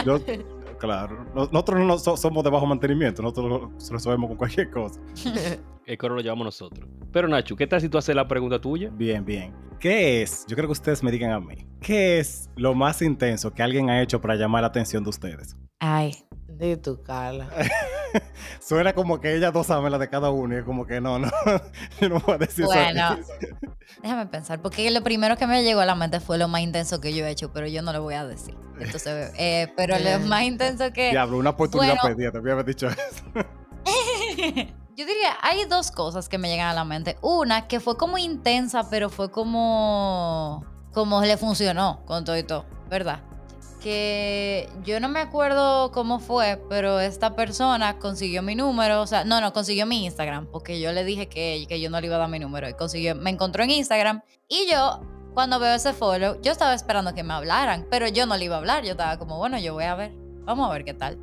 yo- claro. No- Nosotros no so- somos de bajo mantenimiento. Nosotros lo resolvemos con cualquier cosa. El coro lo llevamos nosotros. Pero Nacho, ¿qué tal si tú haces la pregunta tuya? Bien, bien. ¿Qué es? Yo creo que ustedes me digan a mí. ¿Qué es lo más intenso que alguien ha hecho para llamar la atención de ustedes? Ay, De tu Carla. suena como que ellas dos saben la de cada uno y es como que no, no, yo no voy a decir Bueno, eso. déjame pensar, porque lo primero que me llegó a la mente fue lo más intenso que yo he hecho, pero yo no lo voy a decir. Entonces, eh, pero lo más intenso que... Diablo, una oportunidad Bueno. perdida, te había haber dicho eso. Yo diría, hay dos cosas que me llegan a la mente. Una, que fue como intensa, pero fue como... Como le funcionó con todo y todo, ¿verdad? Que yo no me acuerdo cómo fue, pero esta persona consiguió mi número, o sea, no, no, consiguió mi Instagram, porque yo le dije que, que yo no le iba a dar mi número, y consiguió, me encontró en Instagram, y yo, cuando veo ese follow, yo estaba esperando que me hablaran, pero yo no le iba a hablar, yo estaba como, bueno, yo voy a ver, vamos a ver qué tal.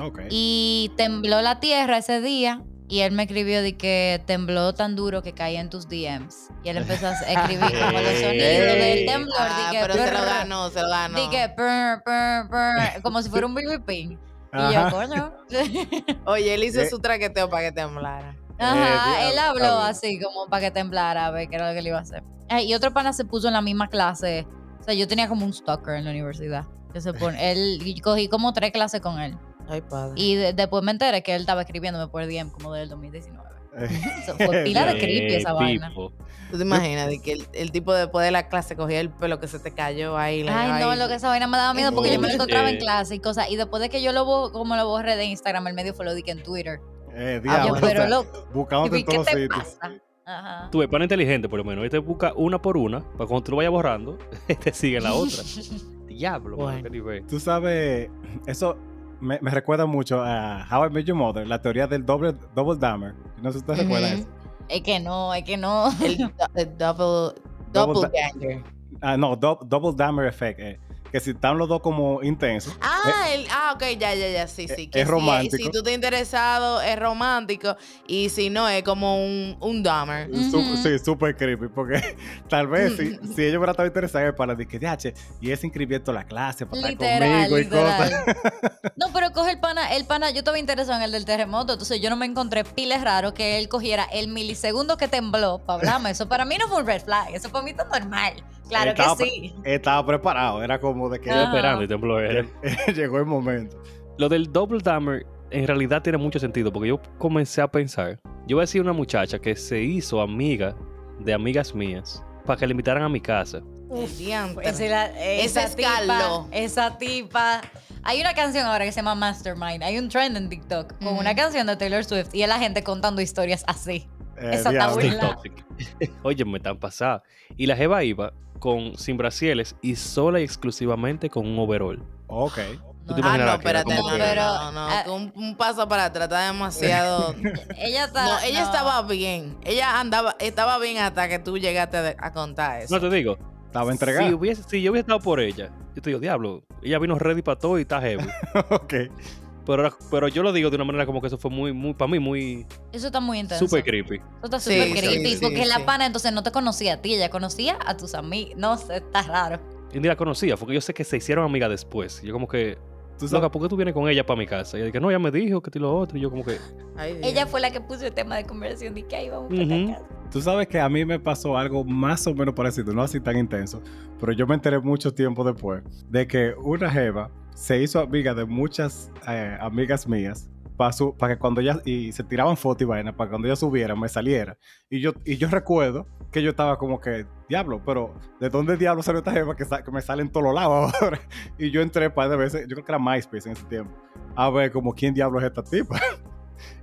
Ok. Y tembló la tierra ese día. Y él me escribió de que tembló tan duro que caía en tus DMs. Y él empezó a escribir como los sonidos del temblor. Ah, de que pero se lo ganó, se lo ganó. brr, brr, brr, como si fuera un baby ping. Y yo, Ajá. coño. Oye, él hizo Eh. su traqueteo para que temblara. Ajá, Eh, él diablo, habló así como para que temblara a ver qué era lo que le iba a hacer. Ay, y otro pana se puso en la misma clase. O sea, yo tenía como un stalker en la universidad. Que se pone, él, y cogí como tres clases con él. Ay, padre. Y de- después me enteré que él estaba escribiéndome por DM como del 2019. Eh, Eso fue pila de creepy esa vaina. tipo. ¿Tú te imaginas de que el, el tipo después de la clase cogía el pelo que se te cayó ahí? Ay, no, ahí? lo que esa vaina me daba miedo porque yo me lo encontraba en clase y cosas. Y después de que yo lo como lo borré de Instagram, el medio fue lo di que en Twitter. eh, Yo, diablo, o pero sea, loco, buscándote ¿y en todos sitios. pasa? Ajá. Tú ves, pana inteligente por lo menos. Él te busca una por una para cuando tú lo vayas borrando, te sigue la otra. Diablo, Bueno. Tú sabes, eso me, me recuerda mucho a How I Met Your Mother, la teoría del doble, double dammer. No sé si ustedes recuerdan Ujú. eso. Es que no, es que no. El, do- el double, Double doppelganger. Ah, no, do- double dammer effect. eh, que si están los dos como intensos. Ah, el, ah, ok, ya, ya, ya, sí, sí. Eh, que es si- romántico. Si, tú te interesado, es romántico. Y si no, es como un, un Dahmer. sí, súper creepy. Porque tal vez si, si ellos hubieran estado interesados para decir que, "Diache, y ese inscribiendo la clase para estar Literal, conmigo y cosas. literal. No, pero coge el pana, el pana, yo estaba interesado en el del terremoto, entonces yo no me encontré piles raro que él cogiera el milisegundo que tembló para hablarme. Eso para mí no fue un red flag, eso para mí está normal. Claro Estaba que sí. Estaba preparado, era como de que Ajá. esperando y tembló él. llegó el momento. Lo del double dammer en realidad tiene mucho sentido porque yo comencé a pensar. Yo voy a decir una muchacha que se hizo amiga de amigas mías para que le invitaran a mi casa. Pues sí, la- esa Ese tipa, esa tipa. Hay una canción ahora que se llama Mastermind. Hay un trend en TikTok con Ujú. una canción de Taylor Swift y es la gente contando historias así. Eh, Esa está. Oye, me están pasadas. Y la jeva iba con sin brasieles y sola y exclusivamente con un overall. Ok. ¿Tú te Ah, no, espérate, no, que- pero- no, no, ah, un, un paso para atrás, está demasiado... Ella está. No, ella no. estaba bien. Ella andaba, estaba bien hasta que tú llegaste a, a contar eso. No te digo. Estaba Si, entregado. hubiese, si yo hubiese estado por ella, yo te digo, diablo, ella vino ready para todo y está heavy. ok. Pero, pero yo lo digo de una manera como que eso fue muy, muy para mí, muy Eso está muy intenso. súper creepy. Eso está súper sí, creepy. sí, porque sí. la pana entonces no te conocía a ti, ella conocía a tus amigos. No sé, está raro. Y ni la conocía, porque yo sé que se hicieron amigas después. Yo como que, Tú loca, sabes, ¿por qué tú vienes con ella para mi casa? Y ella dije, no, ella me dijo que tú lo otro. Y yo como que, Ay. Ella fue la que puso el tema de conversación de que ahí vamos para la casa. tú sabes que a mí me pasó algo más o menos parecido, no así tan intenso, pero yo me enteré mucho tiempo después de que una jeva se hizo amiga de muchas eh, amigas mías para que cuando ella y se tiraban fotos y vaina para cuando ella subiera me saliera. Y yo y yo recuerdo que yo estaba como que diablo pero de dónde diablo salió esta jeva que, sa- que me sale en todos lados ahora y yo entré un par de veces yo creo que era MySpace en ese tiempo a ver como quién diablo es esta tipa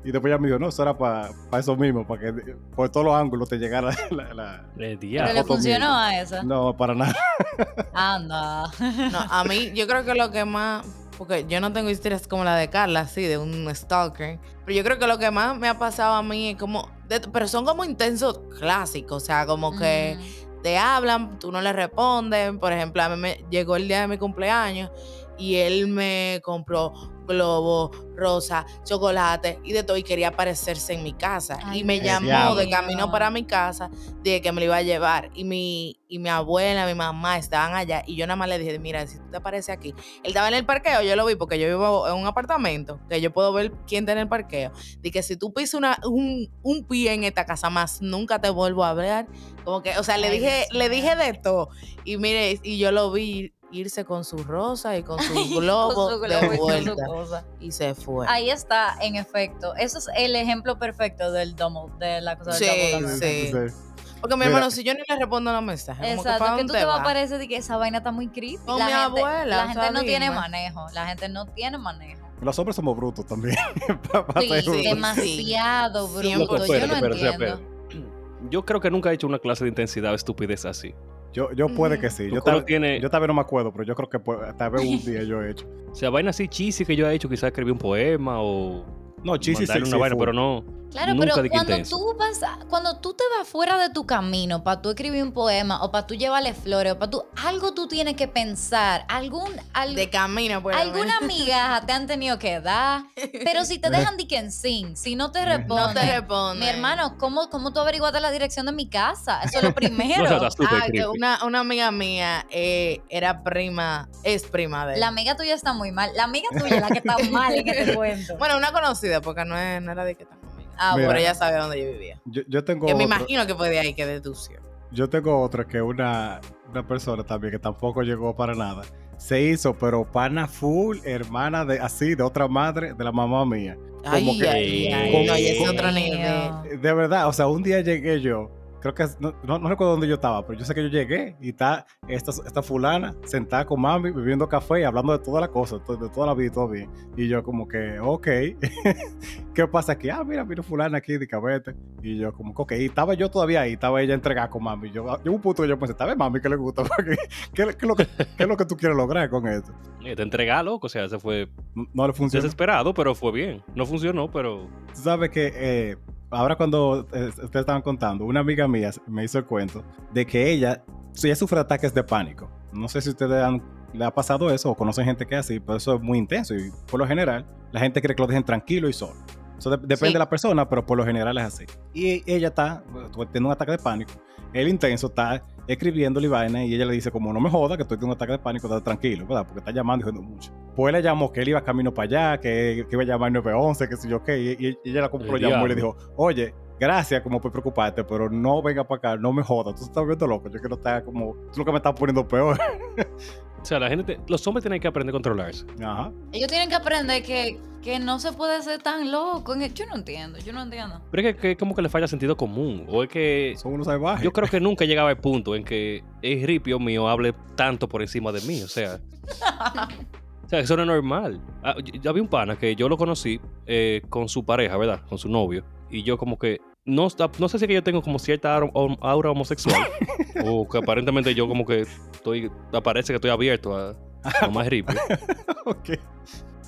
y después ella me dijo no eso era para eso mismo para que por todos los ángulos te llegara la, la- eh, Pero le funcionó mía. a esa. no para nada Anda. No, a mí, yo creo que lo que más. Porque yo no tengo historias como la de Carla, así, de un stalker. Pero yo creo que lo que más me ha pasado a mí es como. de- pero son como intensos clásicos. O sea, como que Mm. te hablan, tú no le respondes. Por ejemplo, a mí me llegó el día de mi cumpleaños y él me compró globo, rosa, chocolate y de todo y quería aparecerse en mi casa. Ay, y me llamó de camino para mi casa de que me lo iba a llevar. Y mi, y mi abuela, mi mamá estaban allá y yo nada más le dije, mira, si tú te apareces aquí. Él estaba en el parqueo, yo lo vi porque yo vivo en un apartamento, que yo puedo ver quién está en el parqueo. De que si tú pisas una, un, un pie en esta casa más, nunca te vuelvo a hablar. Como que, o sea, le Ay, dije, Dios le dije de todo. Y mire, y yo lo vi irse con su rosa y con su globo Con su globo y de vuelta. Y se fue. Ahí está, en efecto. Eso es el ejemplo perfecto del domo, de la cosa Sí, del double sí. Porque mi Mira. hermano, si yo ni le respondo los mensajes, como que Exacto, ¿pa' que tú te vas a parecer de que esa vaina está muy crítica. Con la mi gente, abuela, La gente no tiene manejo. La gente no tiene manejo. Los hombres somos brutos también. Sí, demasiado Cien bruto. por Yo no entiendo. Yo creo que nunca he hecho una clase de intensidad o estupidez así. Yo, yo puede que sí. Yo, tal, tiene- yo tal vez no me acuerdo, pero yo creo que tal vez un día yo he hecho. O sea, vaina así cheesy que yo he hecho, quizás escribí un poema o No, cheesy mandarle sí, una sí, vaina, pero no. Claro, nunca pero de cuando intenso. tú vas, cuando tú te vas fuera de tu camino para tú escribir un poema o para tú llevarle flores o para tú algo tú tienes que pensar, algún al- De camino, pues. alguna amiga te han tenido que dar, pero si te dejan di que en sin, si no te responden, No te responde. mi hermano, ¿cómo, ¿cómo tú averiguaste la dirección de mi casa? Eso es lo primero. No, está Ah, que una, una amiga mía eh, era prima, es prima de él. La amiga tuya está muy mal. La amiga tuya es la que está mal y que te cuento. Bueno, una conocida, porque no, es, no era de que tan amiga. Ah, Mira. Pero ella sabe dónde yo vivía. Yo, yo tengo Que me otro- imagino que fue de ahí que dedució. Yo tengo otra que una, una persona también que tampoco llegó para nada. Se hizo, pero pana full, hermana de así, de otra madre, de la mamá mía. Ay, que- ay, ay. como- no, y ese como- otro. Mío. De verdad, o sea, un día llegué yo, creo que, no, no, no recuerdo dónde yo estaba, pero yo sé que yo llegué y está esta, esta fulana sentada con mami, bebiendo café y hablando de toda la cosa, de toda la vida y todo bien. Y yo como que, ok, ¿qué pasa aquí? Ah, mira, mira fulana aquí, de cabete. Y yo como que, ok, y estaba yo todavía ahí, estaba ella entregada con mami. Yo, yo un punto que yo pensé, ¿está bien mami que le gusta? Porque, ¿qué, qué es lo que, ¿Qué es lo que tú quieres lograr con esto? Te entrega, loco. O sea, se fue No- le funciona. desesperado, pero fue bien. No funcionó, pero. Tú sabes que eh, ahora cuando eh, ustedes estaban contando, una amiga mía me hizo el cuento de que ella, ella sufre ataques de pánico. No sé si ustedes han, le ha pasado eso o conocen gente que es así, pero eso es muy intenso y por lo general la gente quiere que lo dejen tranquilo y solo. Eso de- depende Sí. de la persona, pero por lo general es así. Y ella está bueno, teniendo un ataque de pánico. El intenso está escribiéndole vaina y ella le dice como no me joda que estoy teniendo un ataque de pánico, está tranquilo, ¿verdad? Porque está llamando y diciendo mucho. Pues él le llamó que él iba camino para allá, que, que iba a llamar 911, que sé yo qué, y, y- y ella lo El llamó y le dijo, oye, gracias como por preocuparte, pero no venga para acá, no me jodas, tú estás viendo loco, yo quiero estar como, tú lo que me estás poniendo peor. O sea, la gente. te- Los hombres tienen que aprender a controlarse. Ajá. Ellos tienen que aprender que, que no se puede ser tan loco. Yo no entiendo, yo no entiendo. Pero es que, que como que le falla sentido común. O es que. Son unos salvajes. Yo creo que nunca llegaba al punto en que el ripio mío hable tanto por encima de mí. O sea. O sea, eso no es normal. Ah, yo- yo había un pana que yo lo conocí eh, con su pareja, ¿verdad? Con su novio. Y yo como que... No, no sé si es que yo tengo como cierta aura, homosexual. o que aparentemente yo como que estoy... Aparece que estoy abierto a, a más ripio. Ok.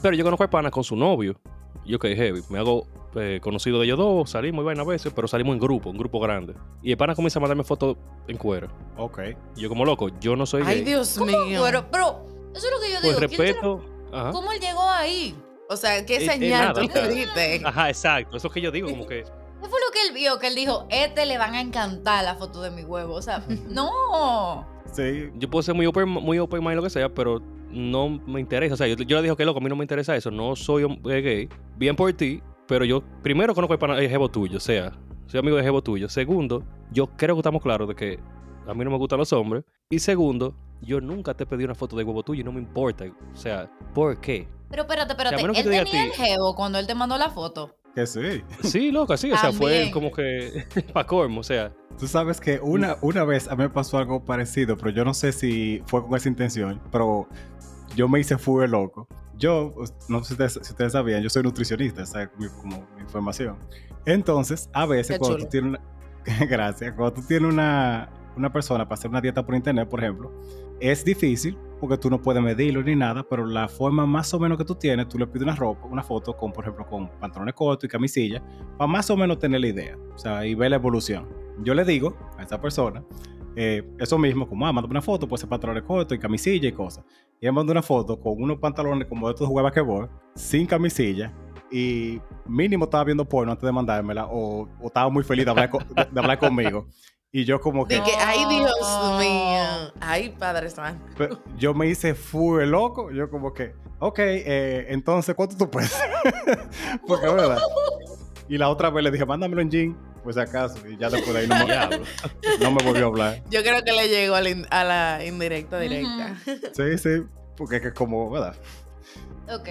Pero yo conozco al pana con su novio. Y yo que heavy. Me hago eh, conocido de ellos dos. Salimos y vaina a veces. Pero salimos en grupo, en grupo grande. Y el pana comienza a mandarme fotos en cuero. Ok. Y yo como loco, yo no soy Ay, gay. Dios ¿Cómo? mío. Pero, pero, eso es lo que yo Pues digo. ¿quién respeto... ¿Cómo él llegó ahí? O sea, ¿qué Eh, eh, señal nada, tú le diste? Ajá, exacto. Eso es que yo digo, como que... ¿Qué fue lo que él vio? Que él dijo, este le van a encantar la foto de mi huevo. O sea, no. Sí. Yo puedo ser muy open, muy open mind, lo que sea, pero no me interesa. O sea, yo, yo le digo que loco, a mí no me interesa eso. No soy eh, gay. Bien por ti, pero yo primero conozco el, pana- el jevo tuyo, o sea, soy amigo del jevo tuyo. Segundo, yo creo que estamos claros de que a mí no me gustan los hombres. Y segundo, yo nunca te pedí una foto de huevo tuyo y no me importa. O sea, ¿por qué? Pero espérate, espérate. menos que él te tenía el ti- jevo cuando él te mandó la foto. Que sí. Sí, loca, sí. O sea, fue como que pa' cormo, o sea. Tú sabes que una, una vez a mí me pasó algo parecido, pero yo no sé si fue con esa intención, pero yo me hice full loco. Yo, no sé si ustedes, si ustedes sabían, yo soy nutricionista, esa es mi- como mi información. Entonces, a veces Qué cuando chulo. tú tienes una... Gracias. Cuando tú tienes una, una persona para hacer una dieta por internet, por ejemplo, es difícil porque tú no puedes medirlo ni nada, pero la forma más o menos que tú tienes, tú le pides una ropa, una foto con, por ejemplo, con pantalones cortos y camisilla, para más o menos tener la idea, o sea, y ver la evolución. Yo le digo a esa persona eh, eso mismo, como, ah, mándame una foto, puede ser pantalones cortos y camisilla y cosas. Y él mandó una foto con unos pantalones como de estos de jugar basquetbol, sin camisilla, y mínimo estaba viendo porno antes de mandármela, o, estaba muy feliz de hablar conmigo. Y yo como que... De que, ay, Dios No. mío. Ay, Padre Santo. Pero yo me hice full loco. Yo como que, ok, eh, entonces, ¿cuánto tú puedes? Porque, ¿verdad? Y la otra vez le dije, mándamelo en jean. si acaso. Y ya después de ahí no me, no me volvió a hablar. Yo creo que le llegó a la, in- a la indirecta directa. Sí, sí, porque es que como, ¿verdad? Ok.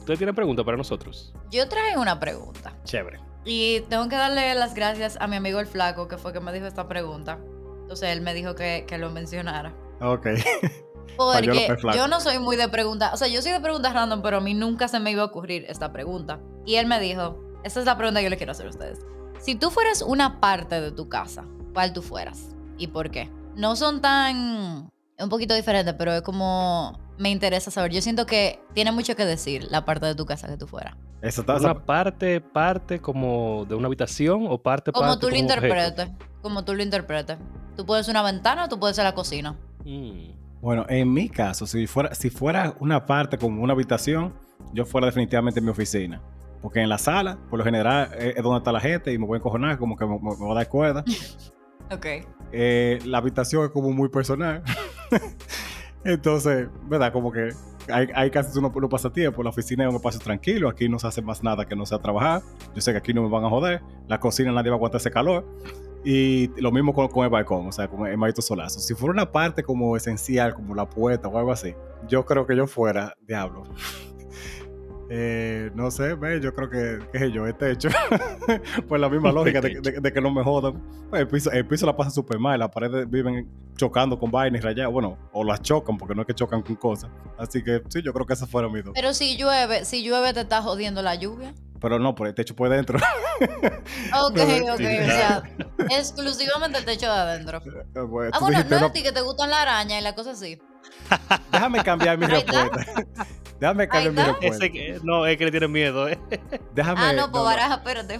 ¿Ustedes tienen preguntas para nosotros? Yo traje una pregunta. Chévere. Y tengo que darle las gracias a mi amigo el flaco, que fue que me dijo esta pregunta. Entonces él me dijo que, que lo mencionara. Ok. Porque yo no soy muy de preguntas, o sea, yo soy de preguntas random, pero a mí nunca se me iba a ocurrir esta pregunta. Y él me dijo, esta es la pregunta que yo le quiero hacer a ustedes. Si tú fueras una parte de tu casa, ¿cuál tú fueras? ¿Y por qué? No son tan... Un poquito diferente, pero es como... Me interesa saber. Yo siento que tiene mucho que decir la parte de tu casa que tú fueras. Eso está. ¿Una parte, parte como de una habitación o parte, Como parte tú lo interpretes. Como tú lo interpretes. Tú puedes ser una ventana o tú puedes ser la cocina. Mm. Bueno, en mi caso, si fuera, si fuera una parte como una habitación, yo fuera definitivamente en mi oficina. Porque en la sala, por lo general, es es donde está la gente y me voy a encojonar, como que me, me- me va a dar cuerda. Ok. Eh, la habitación es como muy personal. Entonces, ¿verdad? Como que hay, hay casi uno, uno pasatiempo. La oficina es un espacio tranquilo. Aquí no se hace más nada que no sea trabajar. Yo sé que aquí no me van a joder. La cocina nadie va a aguantar ese calor. Y lo mismo con, con el balcón, o sea, con el maldito solazo. Si fuera una parte como esencial, como la puerta o algo así, yo creo que yo fuera, diablo. Eh, no sé, ve, yo creo que, qué sé yo, el techo. pues la misma lógica de, de- de que no me jodan. Pues el, piso, el piso la pasa súper mal, las paredes viven chocando con vainas y rayadas. Bueno, o las chocan porque no es que chocan con cosas. Así que sí, yo creo que esas fueron mis dos. Pero si llueve, si llueve te está jodiendo la lluvia. Pero no, por el techo por dentro. Ok, ok, sí, o sea, exclusivamente el techo de adentro. Bueno, Ah, tú bueno, no no, a ti que te gustan la araña y la cosa así. déjame cambiar mi respuesta. Déjame cambiar mi respuesta. Ese que- no, es que le tiene miedo, ¿eh? Déjame. Ah, no, pues baraja, espérate.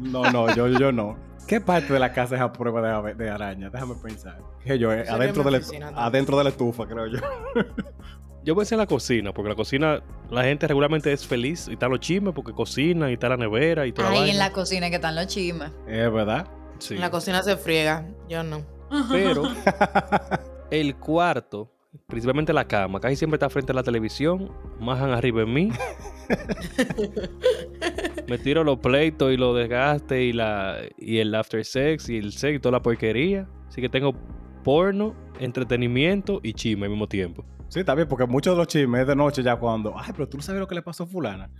No, no, yo, yo no. ¿Qué parte de la casa es a prueba de, de araña? Déjame pensar. Que yo, eh, adentro, de la, adentro de la estufa, creo yo. Yo voy a decir en la cocina, porque la cocina, la gente regularmente es feliz y están los chismes porque cocinan y está la nevera y toda la Ahí en la cocina que están los chismes. Es verdad. Sí. En la cocina se friega. Yo no. Pero el cuarto, principalmente la cama, casi siempre está frente a la televisión, majan arriba en mí. Me tiro los pleitos y los desgastes y, la, y el after sex y el sex y toda la porquería. Así que tengo porno, entretenimiento y chisme al mismo tiempo. Sí, está bien, porque muchos de los chismes es de noche ya cuando. Ay, pero tú no sabes lo que le pasó a Fulana.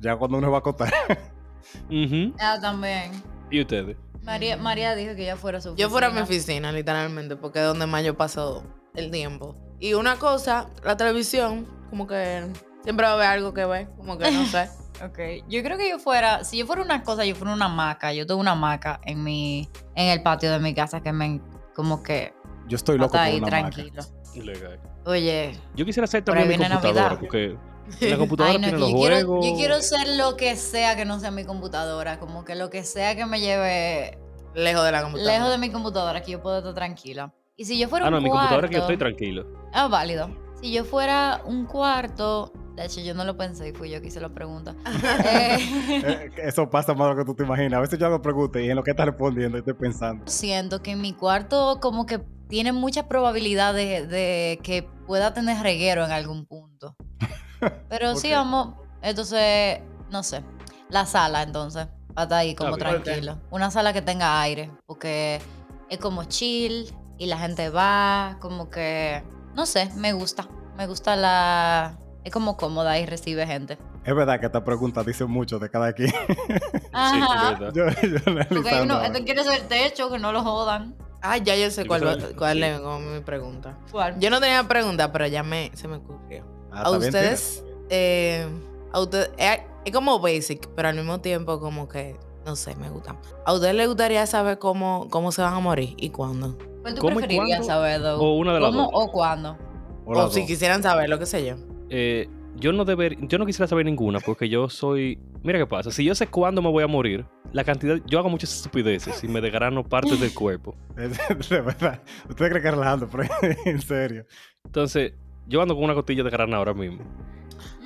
Ya cuando uno va a acotar. Ujú. Ah, también. ¿Y ustedes? María, María dijo que ella fuera su Yo fuera a mi oficina. oficina, literalmente, porque es donde más yo paso el tiempo. Y una cosa, la televisión, como que siempre va a haber algo que ver, como que no sé. Ok, yo creo que yo fuera, si yo fuera una cosa, yo fuera una hamaca. Yo tengo una hamaca en mi, en el patio de mi casa que me, como que Yo estoy loco está por ahí una tranquilo. Legal. Oye, Yo quisiera ahí también mi viene computadora, Navidad. porque la computadora ay no, tiene los yo quiero, juegos. yo quiero ser lo que sea que no sea mi computadora. Como que lo que sea que me lleve Lejos de la computadora. lejos de mi computadora, que yo pueda estar tranquila. Y si yo fuera Ah, un no, en mi cuarto... computadora que yo estoy tranquilo. Ah, válido. Si yo fuera un cuarto... De hecho, yo no lo pensé y fui yo que hice la pregunta. Eh, Eh, Eso pasa más de lo que tú te imaginas. A veces yo hago preguntas y en lo que estás respondiendo estoy pensando. siento que mi cuarto como que tiene mucha probabilidad de, de que pueda tener reguero en algún punto. Pero ¿Por sí, qué? vamos. Entonces, no sé. La sala, entonces. Para estar ahí como tranquilo. Una sala que tenga aire. Porque es como chill y la gente va. Como que. No sé, me gusta. Me gusta la. Es como cómoda y recibe gente. Es verdad que esta pregunta dice mucho de cada quien. Ajá. Sí, yo, yo porque uno, este quiere ser techo, que no lo jodan. Ah, ya yo sé cuál, cuál es como mi pregunta. ¿Cuál? Yo no tenía pregunta, pero ya me, se me ocurrió. Ah, a ustedes, eh, a ustedes, es, es como basic, pero al mismo tiempo como que, no sé, me gusta. ¿A ustedes les gustaría saber cómo, cómo se van a morir y cuándo? ¿Cuál tú ¿Cómo y preferirías cuándo? saber, Doug? O una de las ¿Cómo dos. o cuándo? O las o si dos. quisieran saber, lo que sé yo. Eh, yo no deber, yo no quisiera saber ninguna porque yo soy. Mira qué pasa. Si yo sé cuándo me voy a morir, la cantidad, yo hago muchas estupideces y me desgrano partes del cuerpo. De verdad. Usted cree que es relajando, pero en serio. Entonces, yo ando con una costilla de grana ahora mismo.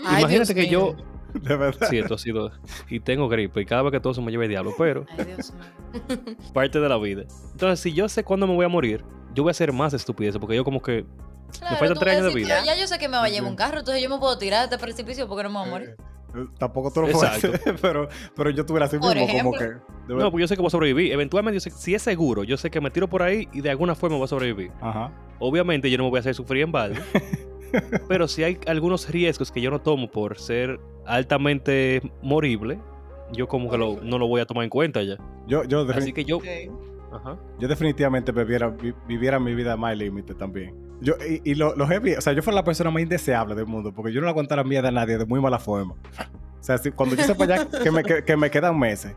Ay, Imagínate Dios que yo. De verdad. sí, esto ha sido, y tengo gripe y cada vez que todo se me lleva el diablo, pero Ay, Dios mío. parte de la vida. Entonces, si yo sé cuándo me voy a morir, yo voy a hacer más estupideces porque yo como que Claro, faltan tú tres años de vida. "Pero Ya yo sé que me va a llevar un carro, entonces yo me puedo tirar de este precipicio porque no me voy a morir. Eh, Tampoco tú lo puedes Exacto. hacer, pero, pero yo tuviera así mismo, como que... de No, porque yo sé que voy a sobrevivir. Eventualmente, yo sé, si es seguro, yo sé que me tiro por ahí y de alguna forma voy a sobrevivir. Ajá. Obviamente, yo no me voy a hacer sufrir en balde. pero si hay algunos riesgos que yo no tomo por ser altamente morible, yo como que lo- no lo voy a tomar en cuenta ya. Yo, yo, Así que yo... Ok. Ajá. yo definitivamente viviera, vi- viviera mi vida más límite también. Yo, y y lo, lo heavy, o sea, yo fuera la persona más indeseable del mundo, porque yo no le aguantara mierda a nadie de muy mala forma. O sea, si, cuando yo sepa ya que me, que, que me quedan meses.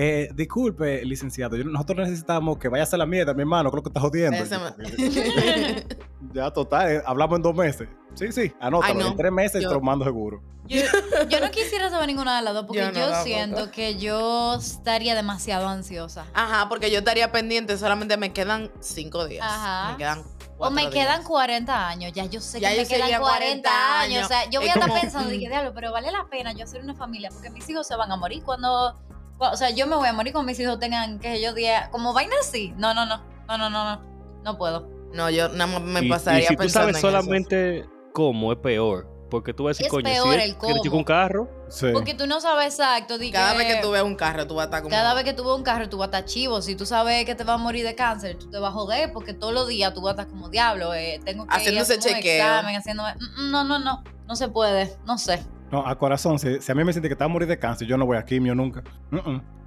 Eh, disculpe, licenciado, yo- nosotros necesitamos que vaya a hacer la mierda, mi hermano, creo que está jodiendo. Ya, total, eh, hablamos en dos meses. Sí, sí, anótalo. En tres meses Yo- te lo mando seguro. Yo, yo no quisiera saber ninguna de las dos porque Yo no siento que yo estaría demasiado ansiosa. Ajá, porque yo estaría pendiente, solamente me quedan cinco días. Ajá. Me quedan O me días. quedan 40 años, ya yo sé Ya que yo me quedan sería 40 40 años. años. O sea, yo voy Es a estar como- pensando, dije, diablo, pero vale la pena yo hacer una familia porque mis hijos se van a morir cuando. O sea, yo me voy a morir cuando mis hijos tengan, que yo diga, como vaina así. No, no, no. No, no, no, no. No puedo. No, yo nada más me Y- y, pasaría si tú sabes eso. solamente cómo es peor. Porque tú vas a decir, Es coño, peor si el cómo. un carro, Sí. Porque tú no sabes exacto. Cada vez que tú veas un carro, tú vas a estar como... Cada vez que tú ves un carro, tú vas a estar chivo. Si tú sabes que te vas a morir de cáncer, tú te vas a joder porque todos los días tú vas a estar como diablo. eh, tengo que Haciéndose ir a un chequeo. examen, haciéndome... Mm, mm, No, no, no. No se puede. No sé. No, a corazón, si, si a mí me siente que está a morir de cáncer, yo no voy a quimio nunca.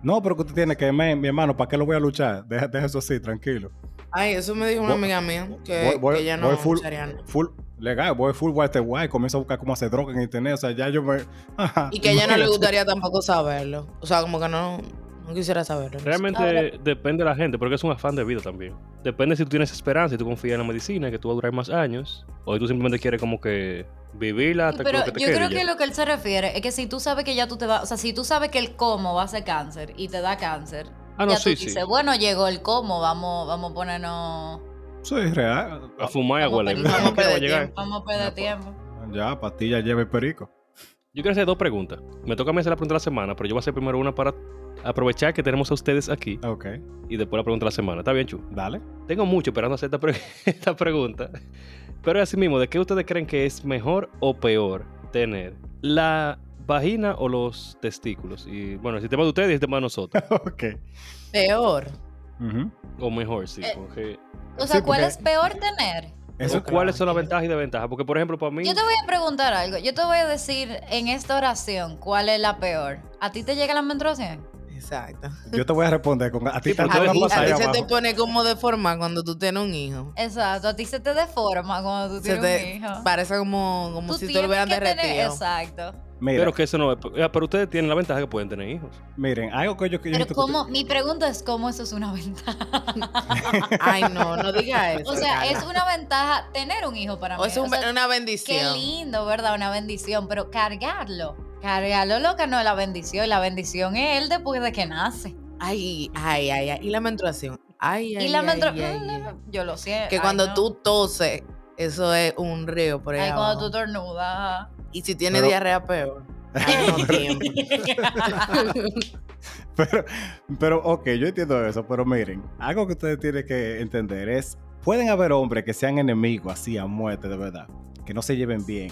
No, pero que usted tiene que, me- mi hermano, ¿para qué lo voy a luchar? Deja, deja eso así, tranquilo. Ay, eso me dijo una Voy- amiga mía, que, voy- voy- que ella no voy full-. Full, legal, voy full white white, comienzo a buscar cómo hacer droga en internet, o sea, ya yo me... Y que a ella no le gustaría tampoco saberlo. O sea, como que no, no quisiera saberlo. no realmente Ahora- depende de la gente, porque es un afán de vida también. Depende si tú tienes esperanza y tú confías en la medicina, que tú vas a durar más años, o tú simplemente quieres como que vivirla hasta Pero que te yo quede creo ya. que lo que él se refiere es que si tú sabes que ya tú te vas... O sea, si tú sabes que el cómo va a ser cáncer y te da cáncer, Ah, no, ya sí, tú sí. dices, bueno, llegó el cómo, vamos, vamos a ponernos... Eso es real. A fumar y a Vamos huele. a perder- vamos a ¿Qué le va a perder. Vamos a perder Ya, tiempo. Ya, pastilla lleva el perico. Yo quiero hacer dos preguntas. Me toca a mí hacer la pregunta de la semana, pero yo voy a hacer primero una para aprovechar que tenemos a ustedes aquí Ok, y después la pregunta de la semana. ¿Está bien, Chu? dale. Tengo mucho esperando hacer esta, pre- esta pregunta. Pero así mismo, ¿de qué ustedes creen que es mejor o peor tener la vagina o los testículos? Y bueno, el sistema de ustedes y el sistema de nosotros. ok. Peor. O mejor, sí. Eh, porque- O sea, Sí, ¿cuál porque- es peor tener? Eso ¿Cuáles son las ventajas y desventajas? Porque, por ejemplo, para mí... Yo te voy a preguntar algo. Yo te voy a decir en esta oración cuál es la peor. ¿A ti te llega la menstruación? Exacto. Yo te voy a responder con... A ti Sí, te A ti, a se te pone como de forma cuando tú tienes un hijo. Exacto. A ti se te deforma cuando tú Se tienes te un hijo. parece como, como Tú si te tienes lo hubieran que tener- derretido. Exacto. Mira, Pero que eso no es... ya, Pero ustedes tienen la ventaja que pueden tener hijos. miren, algo que yo... Que yo Pero que cómo, mi pregunta es cómo eso es una ventaja. Ay, no, no diga eso. O sea, es una ventaja tener un hijo para mí. O es un- O sea, una Qué bendición. lindo, ¿verdad? Una bendición, pero cargarlo. Cargarlo, loca, no es la bendición. La bendición es él después de que nace. Ay, ay, ay, ay. Y la menstruación. Ay, ay, y la ay, menstruación, ay, ay. yo lo siento. Que Ay, cuando no. tú toses, eso es un río por ahí. Ay, cuando tú tornudas. Y si tienes Pero- diarrea, peor. Pero, pero, ok, yo entiendo eso, pero miren, algo que ustedes tienen que entender es, pueden haber hombres que sean enemigos así a muerte, de verdad, que no se lleven bien,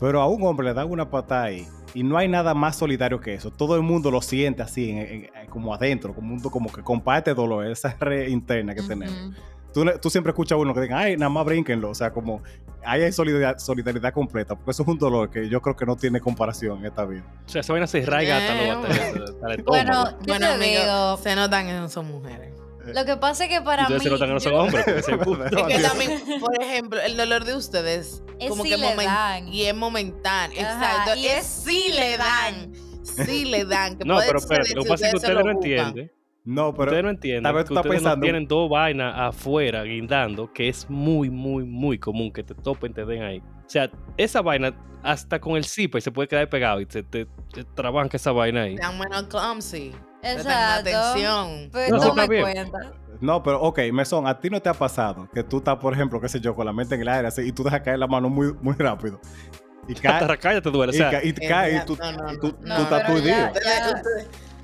pero a un hombre le dan una patada ahí y no hay nada más solidario que eso. Todo el mundo lo siente así, en- en- en- como adentro, como, un- como que comparte dolor, esa red interna que tenemos. Ujú. Tú, ne- tú siempre escuchas a uno que diga, ay, nada más brínquenlo, o sea, como ahí hay solidaridad, solidaridad completa, porque eso es un dolor que yo creo que no tiene comparación en esta vida. O sea, esa vaina se arraiga hasta, lo- hasta, Eh, hasta el estómago. Bueno, yo Bueno, te amigo, digo, se notan que no son mujeres. lo que pasa es que para mí... ustedes se no son yo- hombres. es que también, por ejemplo, el dolor de ustedes Es como si que le momen- dan. y es momentáneo. Exacto. y es es sí si le dan. Sí le dan. Que No, puede pero espérate, lo que pasa es que ustedes lo no entienden. No, pero... ustedes no entienden tal vez que tú estás ustedes no pensando- tienen dos vainas afuera guindando, que es muy, muy, muy común que te topen, te den ahí. O sea, esa vaina, hasta con el zipper se puede quedar pegado y te, te, te trabanca esa vaina ahí. Sean menos clumsy. Presten Exacto. atención. Pues No, me bien. cuenta. No, pero ok, Mesón, a ti no te ha pasado que tú estás, por ejemplo, qué sé yo, con la mente en el aire así, y tú dejas caer la mano muy, muy rápido. Y Hasta cae, la calle te duele. O y, sea, ca- y cae, y tú, No, no, y tú, no, tú no, estás pero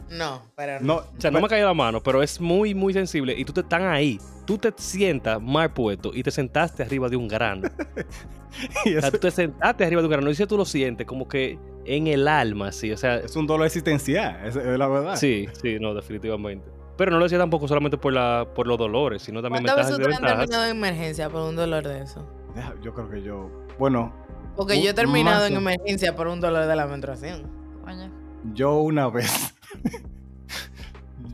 No, pero no. No, o sea, no me cae la mano, pero es muy, muy sensible y tú te están ahí. Tú te sientas mal puesto y te sentaste arriba de un grano. y O sea, tú te sentaste arriba de un grano y si tú lo sientes como que en el alma, sí. O sea, Es un dolor existencial, es, es la verdad. sí, sí, no, definitivamente. Pero no lo decía tampoco solamente por, la, por los dolores, sino también ¿Cuántas veces ustedes han terminado en emergencia por un dolor de eso? Yo creo que yo. Bueno, Porque yo he terminado más en emergencia por un dolor de la menstruación. Coño. yo una vez.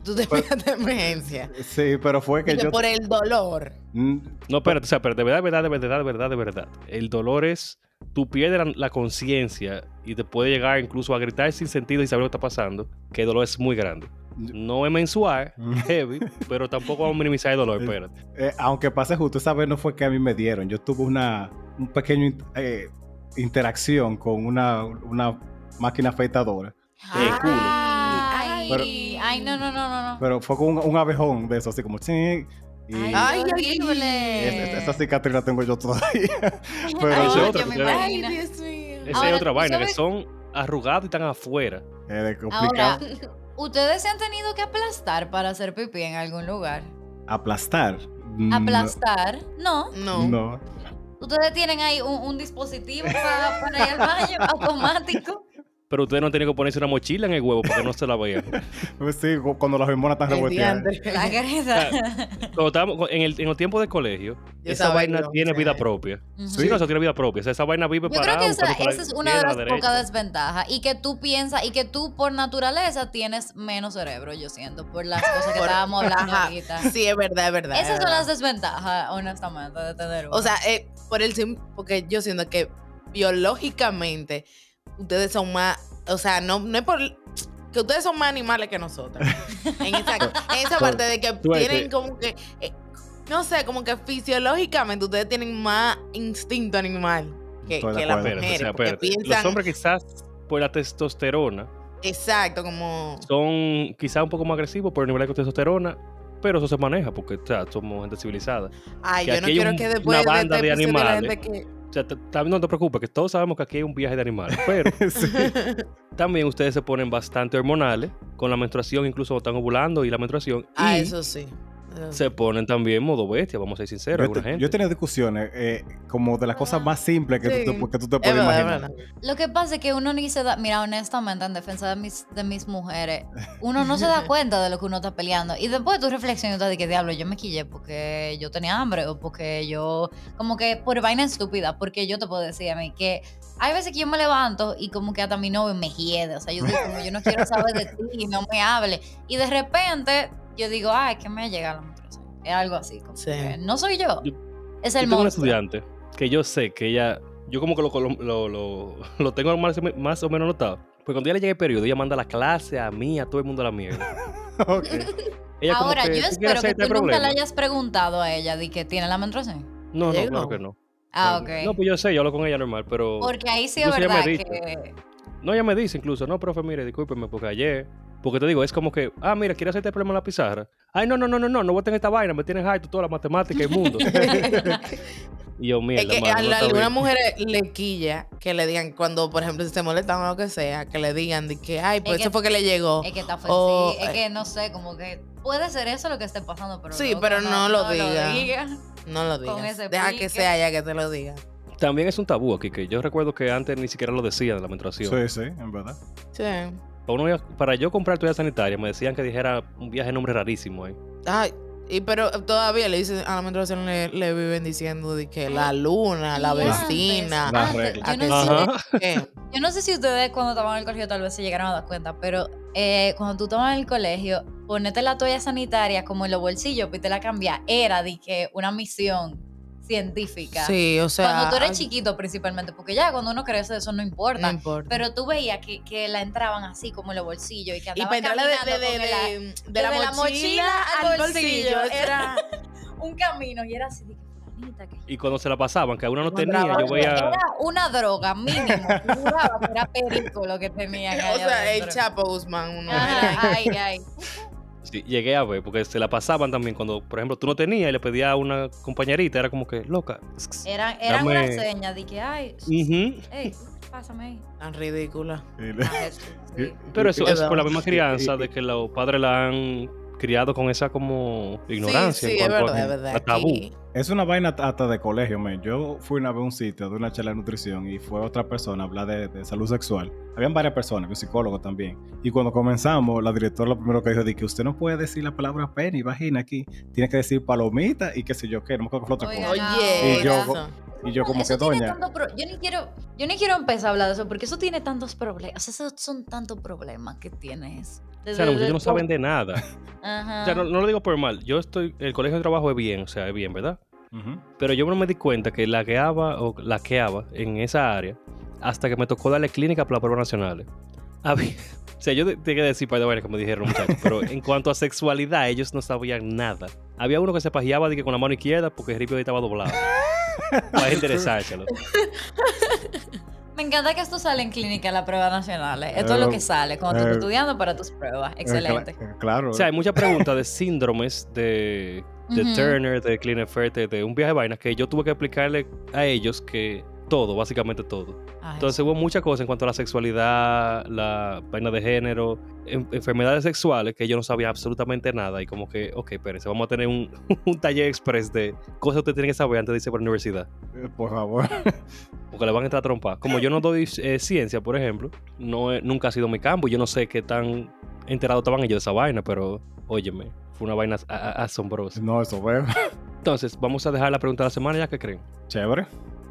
Tú terminaste en emergencia. Sí, pero fue que yo. por el dolor. Mm, No, espérate, o sea, pero de verdad, de verdad, de verdad, de verdad, de verdad. El dolor es. Tú pierdes la, la conciencia y te puede llegar incluso a gritar sin sentido y saber lo que está pasando, que el dolor es muy grande. No es mensual, heavy, pero tampoco vamos a minimizar el dolor, espérate. eh, aunque pase justo, esa vez no fue que a mí me dieron. Yo tuve una un pequeño eh, interacción con una, una máquina afeitadora. El culo. Ay, Pero- ay, no, no, no, no. no. Pero fue con un, un abejón de eso, así como. "Chin", Y Ay, Ay, qué ay, horrible. es- es- esa cicatriz la tengo yo todavía. pero- Ay, otra, yo Ay. Dios mío. Esa Ahora, es otra ¿tú vaina, que sabes? son arrugados y están afuera. Es complicado. Ahora, ¿ustedes se han tenido que aplastar para hacer pipí en algún lugar? Aplastar. No, ¿Aplastar? No. No. No. Ustedes tienen ahí un, un dispositivo para, para ir al baño automático. Pero ustedes no tienen que ponerse una mochila en el huevo para que no se la vean. Pues sí, cu- cuando las hormonas están diantre. La creta. Cuando estábamos en, el, en los tiempos de colegio, Yo esa vaina lo tiene vida propia. Ujú. Sí, no, eso tiene vida propia. O sea, esa vaina vive Yo creo parada. que esa, esa es una de las la pocas desventajas. Y que tú piensas, y que tú por naturaleza tienes menos cerebro, yo siento, por las cosas que Por- estábamos hablando ahorita. Sí, es verdad, es verdad. Esas es son verdad. las desventajas, honestamente, de tener uno. O sea, eh, por el sim- porque yo siento que biológicamente ustedes son más, o sea, no, no es por que ustedes son más animales que nosotros. en esa, en esa parte de que tienen como que, eh, no sé, como que fisiológicamente ustedes tienen más instinto animal que, de que las acuerdo. mujeres. Espérate, o sea, porque espérate. piensan, Los hombres quizás por la testosterona exacto, como... son quizás un poco más agresivos por el nivel de testosterona, pero eso se maneja porque o sea, somos gente civilizada. Ay, que yo no quiero un- que una después de banda este de episodio la animales. gente que... O sea, también no te preocupes, que todos sabemos que aquí hay un viaje de animales, pero Sí. también ustedes se ponen bastante hormonales con la menstruación, incluso cuando están ovulando y la menstruación. Ah, y eso sí. Sí. se ponen también modo bestia, vamos a ser sinceros, Yo, te- gente. yo he tenido discusiones eh, como de las cosas más simples que, Sí. tú, te, que tú te Es puedes verdad, imaginar. Lo que pasa es que uno ni se da, mira, honestamente, en defensa de mis, de mis mujeres, uno no se da cuenta de lo que uno está peleando. Y después tú reflexionas y tú dices, diablo, yo me quillé porque yo tenía hambre o porque yo, como que por vaina estúpida, porque yo te puedo decir a mí que hay veces que yo me levanto y como que hasta mi novio me hiede, o sea, yo digo, como yo no quiero saber de ti, no me hable. Y de repente yo digo, ay, que me llega la menstruación. Es algo así, como Sí. que no soy yo. Yo- Es Yo el tengo un monstruo. estudiante que yo sé que ella, yo como que lo, lo, lo, lo- lo tengo más, más o menos notado. Pues cuando ella le llega el periodo, ella manda la clase a mí, a todo el mundo a la mierda. Ok. Ella como Ahora, que, yo "¿Tú quieres espero que hacer tú este nunca le problema?". hayas preguntado a ella de que tiene la menstruación. No, no, claro que no. Ah, ok. No, pues yo sé, yo hablo con ella normal, pero... Porque ahí sí es verdad que... No, ella me dice incluso, no, profe, mire, discúlpeme, porque ayer... Porque te digo, es como que, ah, mira, ¿quieres hacerte el problema en la pizarra? Ay, no, no, no, no, no, no voy a tener esta vaina, me tienes harto toda la matemática y el mundo. y yo, mierda, Es que a no algunas bien". mujeres le quilla que le digan, cuando por ejemplo si se molestan o lo que sea, que le digan de que, ay, pues Es eso que- fue que le llegó. Es que está O. Es eh, que no sé, como que puede ser eso lo que esté pasando, pero. Sí, pero no lo diga. diga. No lo con digas. ese Deja pique. que sea ella que te lo diga. También es un tabú aquí, que yo recuerdo que antes ni siquiera lo decía de la menstruación. Sí, sí, en verdad. Sí. Para, uno ir- para yo comprar toalla sanitaria me decían que dijera un viaje de nombre rarísimo ahí. Ay, y pero todavía le dicen a la menstruación le, le viven diciendo de que la luna, la antes, vecina. La antes. Yo no, sé, ¿qué? yo no sé si ustedes cuando estaban en el colegio tal vez se llegaron a dar cuenta, pero eh, cuando tú estabas en el colegio, ponerte la toalla sanitaria como en los bolsillos y te la cambiar era de que una misión científica. Sí, o sea. cuando tú eres chiquito principalmente, porque ya cuando uno crece eso no importa. No importa. Pero tú veías que, que la entraban así como en los bolsillos y que y andaban de, caminando de, la- de- la, mochila mochila al bolsillo. bolsillo. Era, un camino y era así de que fulanita que Y cuando se la pasaban, que alguna no tenía, yo algo. veía... era una droga mínimo. Que era perico lo que tenían o sea, el. Chapo Guzmán. Uno ay, ay. Sí, llegué a ver, porque se la pasaban también cuando, por ejemplo, tú no tenías y le pedías a una compañerita, era como que, loca. Eran, eran Dame- una seña de que, ay, Ujú. ey, pásame ahí. tan ridícula. Ah, sí. Pero eso es por la misma crianza de que los padres la han criado con esa como ignorancia sí, en es verdad, a, verdad. a tabú. Aquí- Es una vaina hasta de colegio, men. Yo fui una vez a un sitio de una charla de nutrición y fue otra persona a hablar de, de salud sexual. Habían varias personas, un psicólogo también. Y cuando comenzamos, la directora lo primero que dijo es que usted no puede decir la palabra pene y vagina aquí. Tiene que decir palomita y qué sé yo qué. No me acuerdo qué fue otra cosa. Oye, Y yo-. Y yo como Eso que doña... pro- yo ni quiero yo ni quiero empezar a hablar de eso porque eso tiene tantos problemas. O sea, esos son tantos problemas que tiene eso. O sea, los muchachos no saben de nada. Ajá. O sea, no, no lo digo por mal. Yo estoy, el colegio de trabajo es bien, o sea, es bien, ¿verdad? Ujú. Pero yo no me di cuenta que laqueaba o laqueaba en esa área hasta que me tocó darle clínica para las pruebas nacionales. Había- o sea, yo te- tengo que decir para de me dijeron muchachos, pero en cuanto a sexualidad, ellos no sabían nada. Había uno que se pajeaba de que con la mano izquierda porque el ripio estaba doblado. Para interesárselo. Me encanta que esto sale en clínica en las pruebas nacionales. Esto es lo Eh, que sale cuando tú eh, estás estudiando para tus pruebas. Excelente. Eh, cla- Claro. O sea, hay muchas preguntas de síndromes de, de. Turner, de Klinefelter, de un viaje de vainas que yo tuve que explicarle a ellos que todo, básicamente todo. Ay, Entonces hubo muchas cosas en cuanto a la sexualidad, la vaina de género, en- enfermedades sexuales que yo no sabía absolutamente nada y como que, ok, espérense, vamos a tener un, un taller express de cosas que usted tiene que saber antes de irse por la universidad, Eh, Por favor. porque le van a entrar a trompar. Como yo no doy eh, ciencia, por ejemplo, no he- nunca ha sido mi campo, yo no sé qué tan enterados estaban ellos de esa vaina, pero óyeme, fue una vaina asombrosa. No, eso ve. Entonces, vamos a dejar la pregunta de la semana ya que creen. Chévere.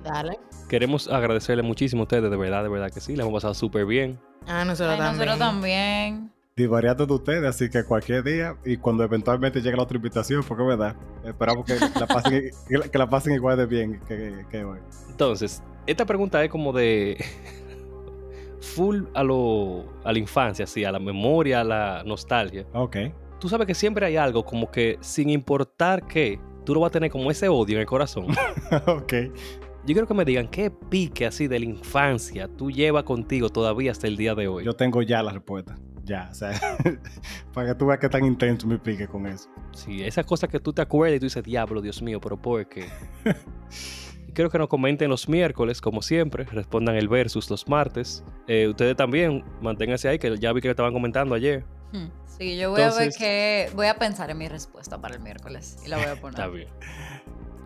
Dale. Queremos agradecerle muchísimo a ustedes, de verdad, de verdad que sí, la hemos pasado súper bien. Ah, nosotros Ay, también. nosotros también. Divariando de ustedes, así que cualquier día y cuando eventualmente llegue la otra invitación, porque es verdad, esperamos que la pasen, que la- que la pasen igual de bien que, que hoy. Entonces, esta pregunta es como de full a lo a la infancia, sí, a la memoria, a la nostalgia. Ok. Tú sabes que siempre hay algo como que sin importar qué, tú lo vas a tener como ese odio en el corazón. ok. Yo quiero que me digan qué pique así de la infancia tú llevas contigo todavía hasta el día de hoy. Yo tengo ya la respuesta. Ya, o sea, para que tú veas qué tan intenso me pique con eso. Sí, esas cosas que tú te acuerdas y tú dices, diablo, Dios mío, pero ¿por qué? Y Quiero que nos comenten los miércoles, como siempre. Respondan el versus los martes. Eh, ustedes también, manténganse ahí, que ya vi que lo estaban comentando ayer. Hmm. Sí, yo voy a ver que. Voy a pensar en mi respuesta para el miércoles y la voy a poner. Está bien.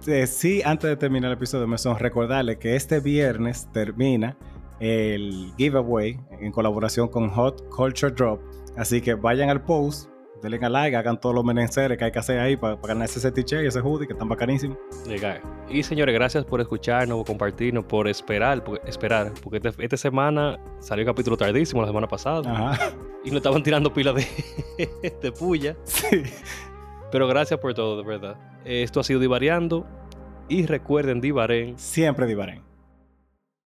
Eh, sí, antes de terminar el episodio, me son recordarles que este viernes termina el giveaway en colaboración con Hot Culture Drop. Así que vayan al post, denle a like, hagan todos los menesteres que hay que hacer ahí para, para ganarse ese t-shirt y ese hoodie que están bacanísimos. Y señores, gracias por escucharnos, por compartirnos, por esperar, por esperar, porque este- esta semana salió el capítulo tardísimo la semana pasada Ajá. y nos estaban tirando pilas de, de puya. Sí. Pero gracias por todo, de verdad. Esto ha sido Divariando y recuerden, Divaren. Siempre divaren.